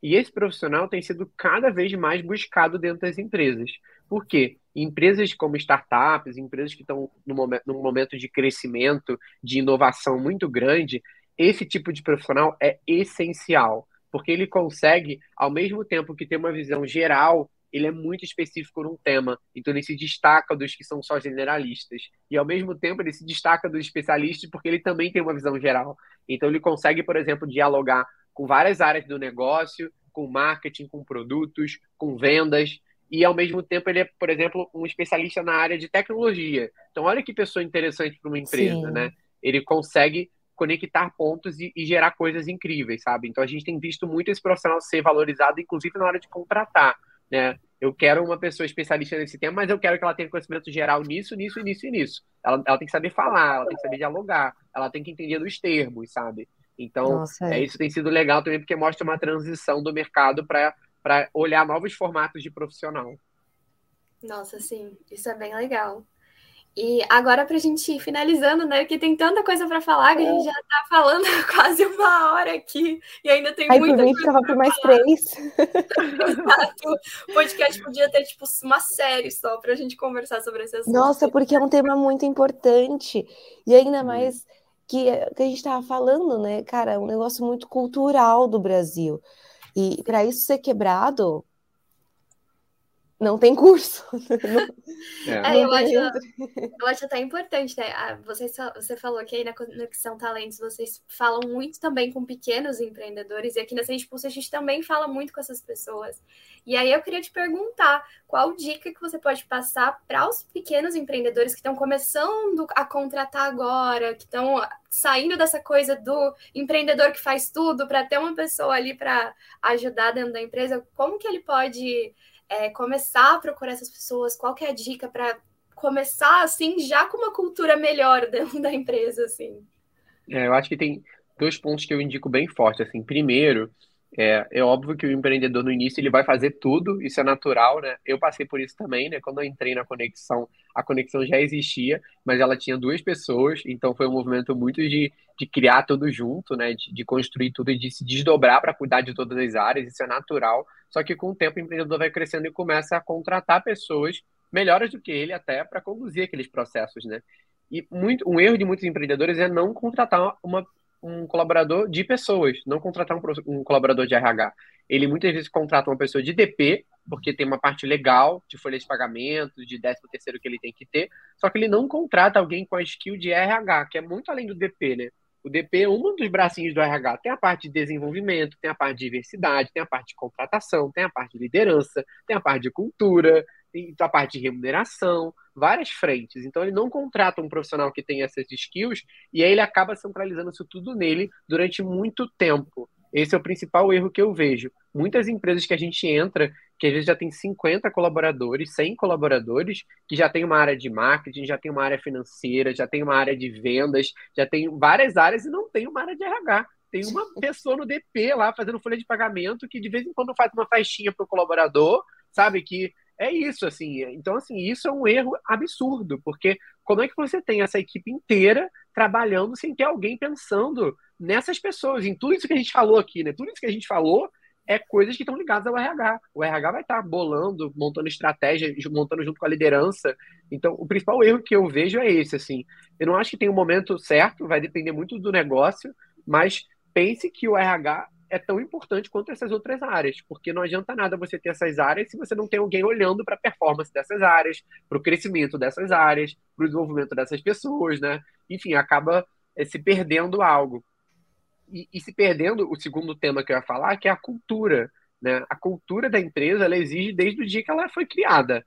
E esse profissional tem sido cada vez mais buscado dentro das empresas. Por quê? Empresas como startups, empresas que estão num momento de crescimento, de inovação muito grande, esse tipo de profissional é essencial, porque ele consegue, ao mesmo tempo que ter uma visão geral, ele é muito específico num tema, então ele se destaca dos que são só generalistas. E ao mesmo tempo ele se destaca dos especialistas porque ele também tem uma visão geral. Então ele consegue, por exemplo, dialogar com várias áreas do negócio, com marketing, com produtos, com vendas, e ao mesmo tempo ele é, por exemplo, um especialista na área de tecnologia. Então olha que pessoa interessante para uma empresa, Sim. né? Ele consegue conectar pontos e, e, gerar coisas incríveis, sabe? Então a gente tem visto muito esse profissional ser valorizado, inclusive na hora de contratar, né? Eu quero uma pessoa especialista nesse tema, mas eu quero que ela tenha conhecimento geral nisso, nisso, nisso e nisso. Ela, ela tem que saber falar, ela tem que saber dialogar, ela tem que entender dos termos, sabe? Então, Nossa, é. é. isso tem sido legal também, porque mostra uma transição do mercado para olhar novos formatos de profissional. Nossa, sim, isso é bem legal. E agora, para a gente ir finalizando, né? Porque tem tanta coisa para falar que a gente já está falando quase uma hora aqui e ainda tem Aí, muita coisa. ficava por mais três. Exato. O podcast podia ter, tipo, uma série só para a gente conversar sobre assunto. Nossa, porque é um tema muito importante. E ainda mais que, que a gente estava falando, né, cara? É um negócio muito cultural do Brasil. E para isso ser quebrado, não tem curso. É, eu, acho, eu acho até importante, né? Ah, você, você falou que aí na Conexão Talentos vocês falam muito também com pequenos empreendedores, e aqui na Sente Pulso a gente também fala muito com essas pessoas. E aí eu queria te perguntar qual dica que você pode passar para os pequenos empreendedores que estão começando a contratar agora, que estão saindo dessa coisa do empreendedor que faz tudo para ter uma pessoa ali para ajudar dentro da empresa, como que ele pode é, começar a procurar essas pessoas? Qual que é a dica para começar assim já com uma cultura melhor dentro da empresa assim? É, eu acho que tem dois pontos que eu indico bem forte assim. Primeiro, é, é óbvio que o empreendedor no início ele vai fazer tudo, isso é natural, né? Eu passei por isso também, né? Quando eu entrei na conexão, a conexão já existia, mas ela tinha duas pessoas, então foi um movimento muito de, de criar tudo junto, né? De, de construir tudo e de se desdobrar para cuidar de todas as áreas, isso é natural. Só que com o tempo o empreendedor vai crescendo e começa a contratar pessoas melhores do que ele até para conduzir aqueles processos, né? E muito, um erro de muitos empreendedores é não contratar uma um colaborador de pessoas, não contratar um, um, colaborador de RH. Ele muitas vezes contrata uma pessoa de DP, porque tem uma parte legal de folha de pagamento, de 13 terceiro que ele tem que ter, só que ele não contrata alguém com a skill de RH, que é muito além do DP, né? O DP é um dos bracinhos do RH. Tem a parte de desenvolvimento, tem a parte de diversidade, tem a parte de contratação, tem a parte de liderança, tem a parte de cultura, tem a parte de remuneração, várias frentes. Então ele não contrata um profissional que tem essas skills e aí ele acaba centralizando isso tudo nele durante muito tempo. Esse é o principal erro que eu vejo. Muitas empresas que a gente entra, que às vezes já tem 50 colaboradores, 100 colaboradores, que já tem uma área de marketing, já tem uma área financeira, já tem uma área de vendas, já tem várias áreas e não tem uma área de RH. Tem uma pessoa no DP lá fazendo folha de pagamento que de vez em quando faz uma faixinha para o colaborador, sabe? Que é isso, assim. Então, assim, isso é um erro absurdo, porque como é que você tem essa equipe inteira trabalhando sem ter alguém pensando nessas pessoas, em tudo isso que a gente falou aqui, né? Tudo isso que a gente falou é coisas que estão ligadas ao RH. O RH vai estar bolando, montando estratégia, montando junto com a liderança. Então, o principal erro que eu vejo é esse, assim. Eu não acho que tem um momento certo, vai depender muito do negócio, mas pense que o RH é tão importante quanto essas outras áreas, porque não adianta nada você ter essas áreas se você não tem alguém olhando para a performance dessas áreas, para o crescimento dessas áreas, para o desenvolvimento dessas pessoas, né? Enfim, acaba é, se perdendo algo e, e, se perdendo o segundo tema que eu ia falar, que é a cultura. Né? A cultura da empresa ela exige desde o dia que ela foi criada.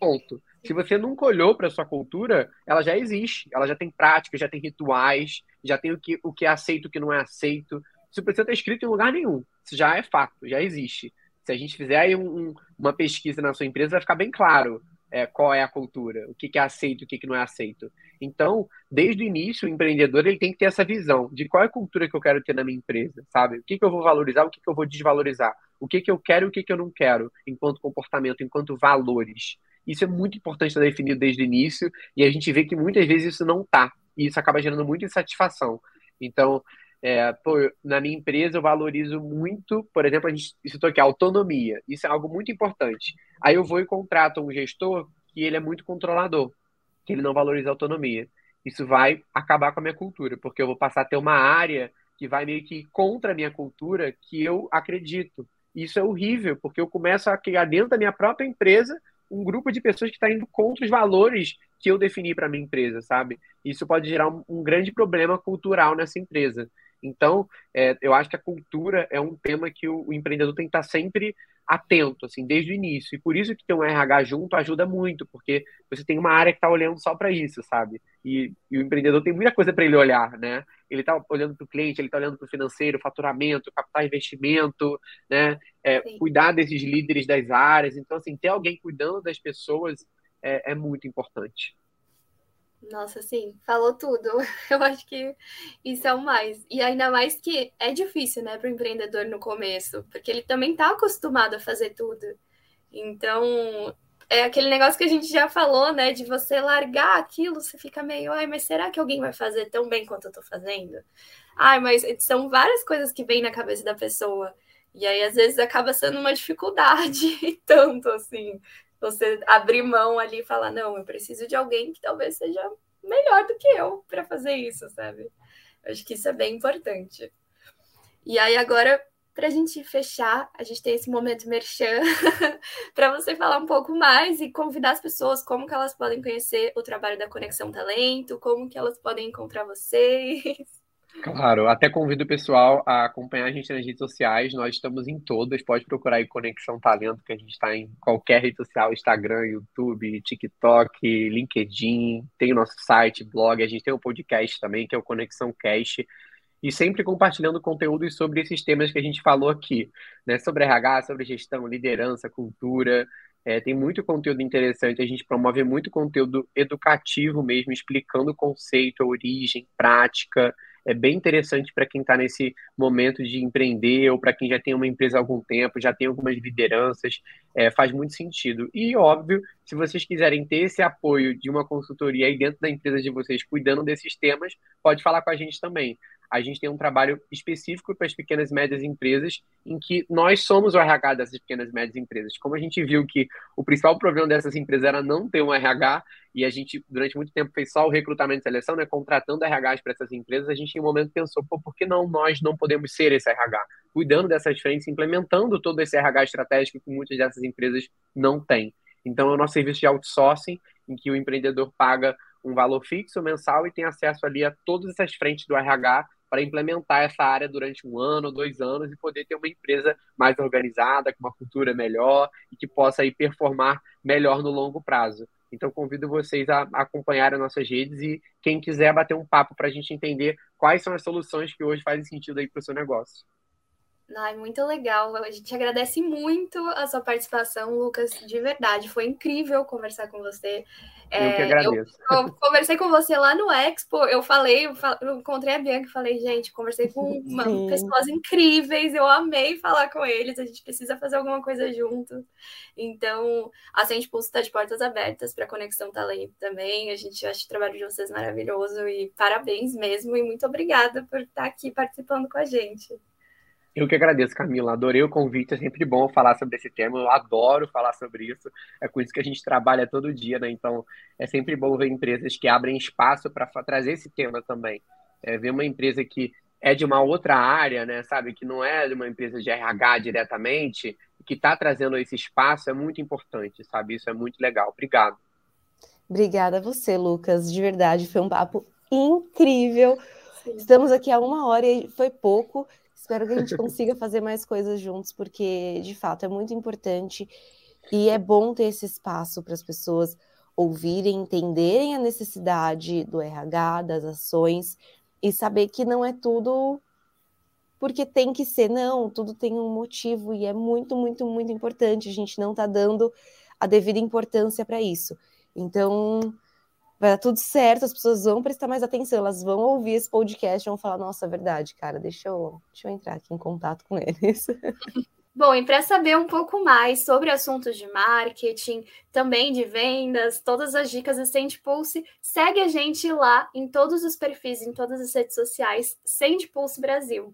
Ponto. Se você nunca olhou para a sua cultura, ela já existe. Ela já tem práticas, já tem rituais, já tem o que, o que é aceito, o que não é aceito. Isso precisa estar escrito em lugar nenhum. Isso já é fato, já existe. Se a gente fizer aí um, uma pesquisa na sua empresa, vai ficar bem claro é, qual é a cultura, o que, que é aceito, o que, que não é aceito. Então, desde o início, o empreendedor ele tem que ter essa visão de qual é a cultura que eu quero ter na minha empresa, sabe? O que, que eu vou valorizar, o que, que eu vou desvalorizar, o que, que eu quero e o que, que eu não quero, enquanto comportamento, enquanto valores. Isso é muito importante estar definido desde o início, e a gente vê que muitas vezes isso não está, e isso acaba gerando muita insatisfação. Então, é, pô, na minha empresa eu valorizo muito, por exemplo, a gente citou aqui, autonomia. Isso é algo muito importante. Aí eu vou e contrato um gestor que ele é muito controlador, que ele não valoriza a autonomia. Isso vai acabar com a minha cultura, porque eu vou passar a ter uma área que vai meio que contra a minha cultura que eu acredito. Isso é horrível, porque eu começo a criar dentro da minha própria empresa um grupo de pessoas que está indo contra os valores que eu defini para minha empresa, sabe? Isso pode gerar um, um grande problema cultural nessa empresa. Então, é, eu acho que a cultura é um tema que o, o, empreendedor tem que estar sempre atento, assim, desde o início. E por isso que ter um RH junto ajuda muito, porque você tem uma área que está olhando só para isso, sabe? E, e, o empreendedor tem muita coisa para ele olhar, né? Ele está olhando para o cliente, ele está olhando para o financeiro, faturamento, captar investimento, né? É, cuidar desses líderes das áreas. Então, assim, ter alguém cuidando das pessoas é, é muito importante. Nossa, sim, falou tudo. Eu acho que isso é o mais. E ainda mais que é difícil, né, para o empreendedor no começo, porque ele também está acostumado a fazer tudo. Então, é aquele negócio que a gente já falou, né? De você largar aquilo, você fica meio, ai, mas será que alguém vai fazer tão bem quanto eu tô fazendo? Ai, mas são várias coisas que vêm na cabeça da pessoa. E aí, às vezes, acaba sendo uma dificuldade, tanto assim, você abrir mão ali e falar, não, eu preciso de alguém que talvez seja melhor do que eu para fazer isso, sabe? Acho que isso é bem importante. E aí, agora, para a gente fechar, a gente tem esse momento merchan para você falar um pouco mais e convidar as pessoas como que elas podem conhecer o trabalho da Conexão Talento, como que elas podem encontrar vocês. Claro, até convido o pessoal a acompanhar a gente nas redes sociais. Nós estamos em todas. Pode procurar aí Conexão Talento, que a gente está em qualquer rede social: Instagram, YouTube, TikTok, LinkedIn. Tem o nosso site, blog. A gente tem um podcast também, que é o Conexão Cast e sempre compartilhando conteúdos sobre esses temas que a gente falou aqui, né? Sobre RH, sobre gestão, liderança, cultura. É, tem muito conteúdo interessante, a gente promove muito conteúdo educativo mesmo, explicando o conceito, origem, prática. É bem interessante para quem está nesse momento de empreender ou para quem já tem uma empresa há algum tempo, já tem algumas lideranças, é, faz muito sentido. E, óbvio, se vocês quiserem ter esse apoio de uma consultoria aí dentro da empresa de vocês, cuidando desses temas, pode falar com a gente também a gente tem um trabalho específico para as pequenas e médias empresas, em que nós somos o RH dessas pequenas e médias empresas. Como a gente viu que o principal problema dessas empresas era não ter um RH, e a gente, durante muito tempo, fez só o recrutamento e seleção, né, contratando RHs para essas empresas, a gente, em um momento, pensou, pô, por que não nós não podemos ser esse RH? Cuidando dessas frentes, implementando todo esse RH estratégico que muitas dessas empresas não têm. Então, é o nosso serviço de outsourcing, em que o empreendedor paga um valor fixo mensal e tem acesso ali a todas essas frentes do RH para implementar essa área durante um ano, dois anos e poder ter uma empresa mais organizada, com uma cultura melhor e que possa aí performar melhor no longo prazo. Então, convido vocês a acompanharem nossas redes e quem quiser bater um papo para a gente entender quais são as soluções que hoje fazem sentido aí para o seu negócio. Ai, muito legal. A gente agradece muito a sua participação, Lucas, de verdade. Foi incrível conversar com você. Eu que agradeço. Eu, eu, conversei com você lá no Expo, eu falei, eu, eu encontrei a Bianca e falei, gente, conversei com uma, pessoas incríveis, eu amei falar com eles, a gente precisa fazer alguma coisa junto. Então, a Sente Pulso está de portas abertas para Conexão Talento também. A gente acha o trabalho de vocês maravilhoso e parabéns mesmo, e muito obrigada por estar aqui participando com a gente. Eu que agradeço, Camila. Adorei o convite. É sempre bom falar sobre esse tema. Eu adoro falar sobre isso. É com isso que a gente trabalha todo dia, né? Então, é sempre bom ver empresas que abrem espaço para trazer esse tema também. É, ver uma empresa que é de uma outra área, né? Sabe? Que não é de uma empresa de RH diretamente, que está trazendo esse espaço é muito importante, sabe? Isso é muito legal. Obrigado. Obrigada a você, Lucas. De verdade, foi um papo incrível. Sim. Estamos aqui há uma hora e foi pouco. Espero que a gente consiga fazer mais coisas juntos, porque de fato é muito importante e é bom ter esse espaço para as pessoas ouvirem, entenderem a necessidade do RH, das ações e saber que não é tudo porque tem que ser, não, tudo tem um motivo e é muito, muito, muito importante. A gente não está dando a devida importância para isso. Então, vai dar tudo certo, as pessoas vão prestar mais atenção, elas vão ouvir esse podcast e vão falar, nossa, é verdade, cara, deixa eu, deixa eu entrar aqui em contato com eles. Bom, e para saber um pouco mais sobre assuntos de marketing, também de vendas, todas as dicas do Send Pulse, segue a gente lá em todos os perfis, em todas as redes sociais, Send Pulse Brasil.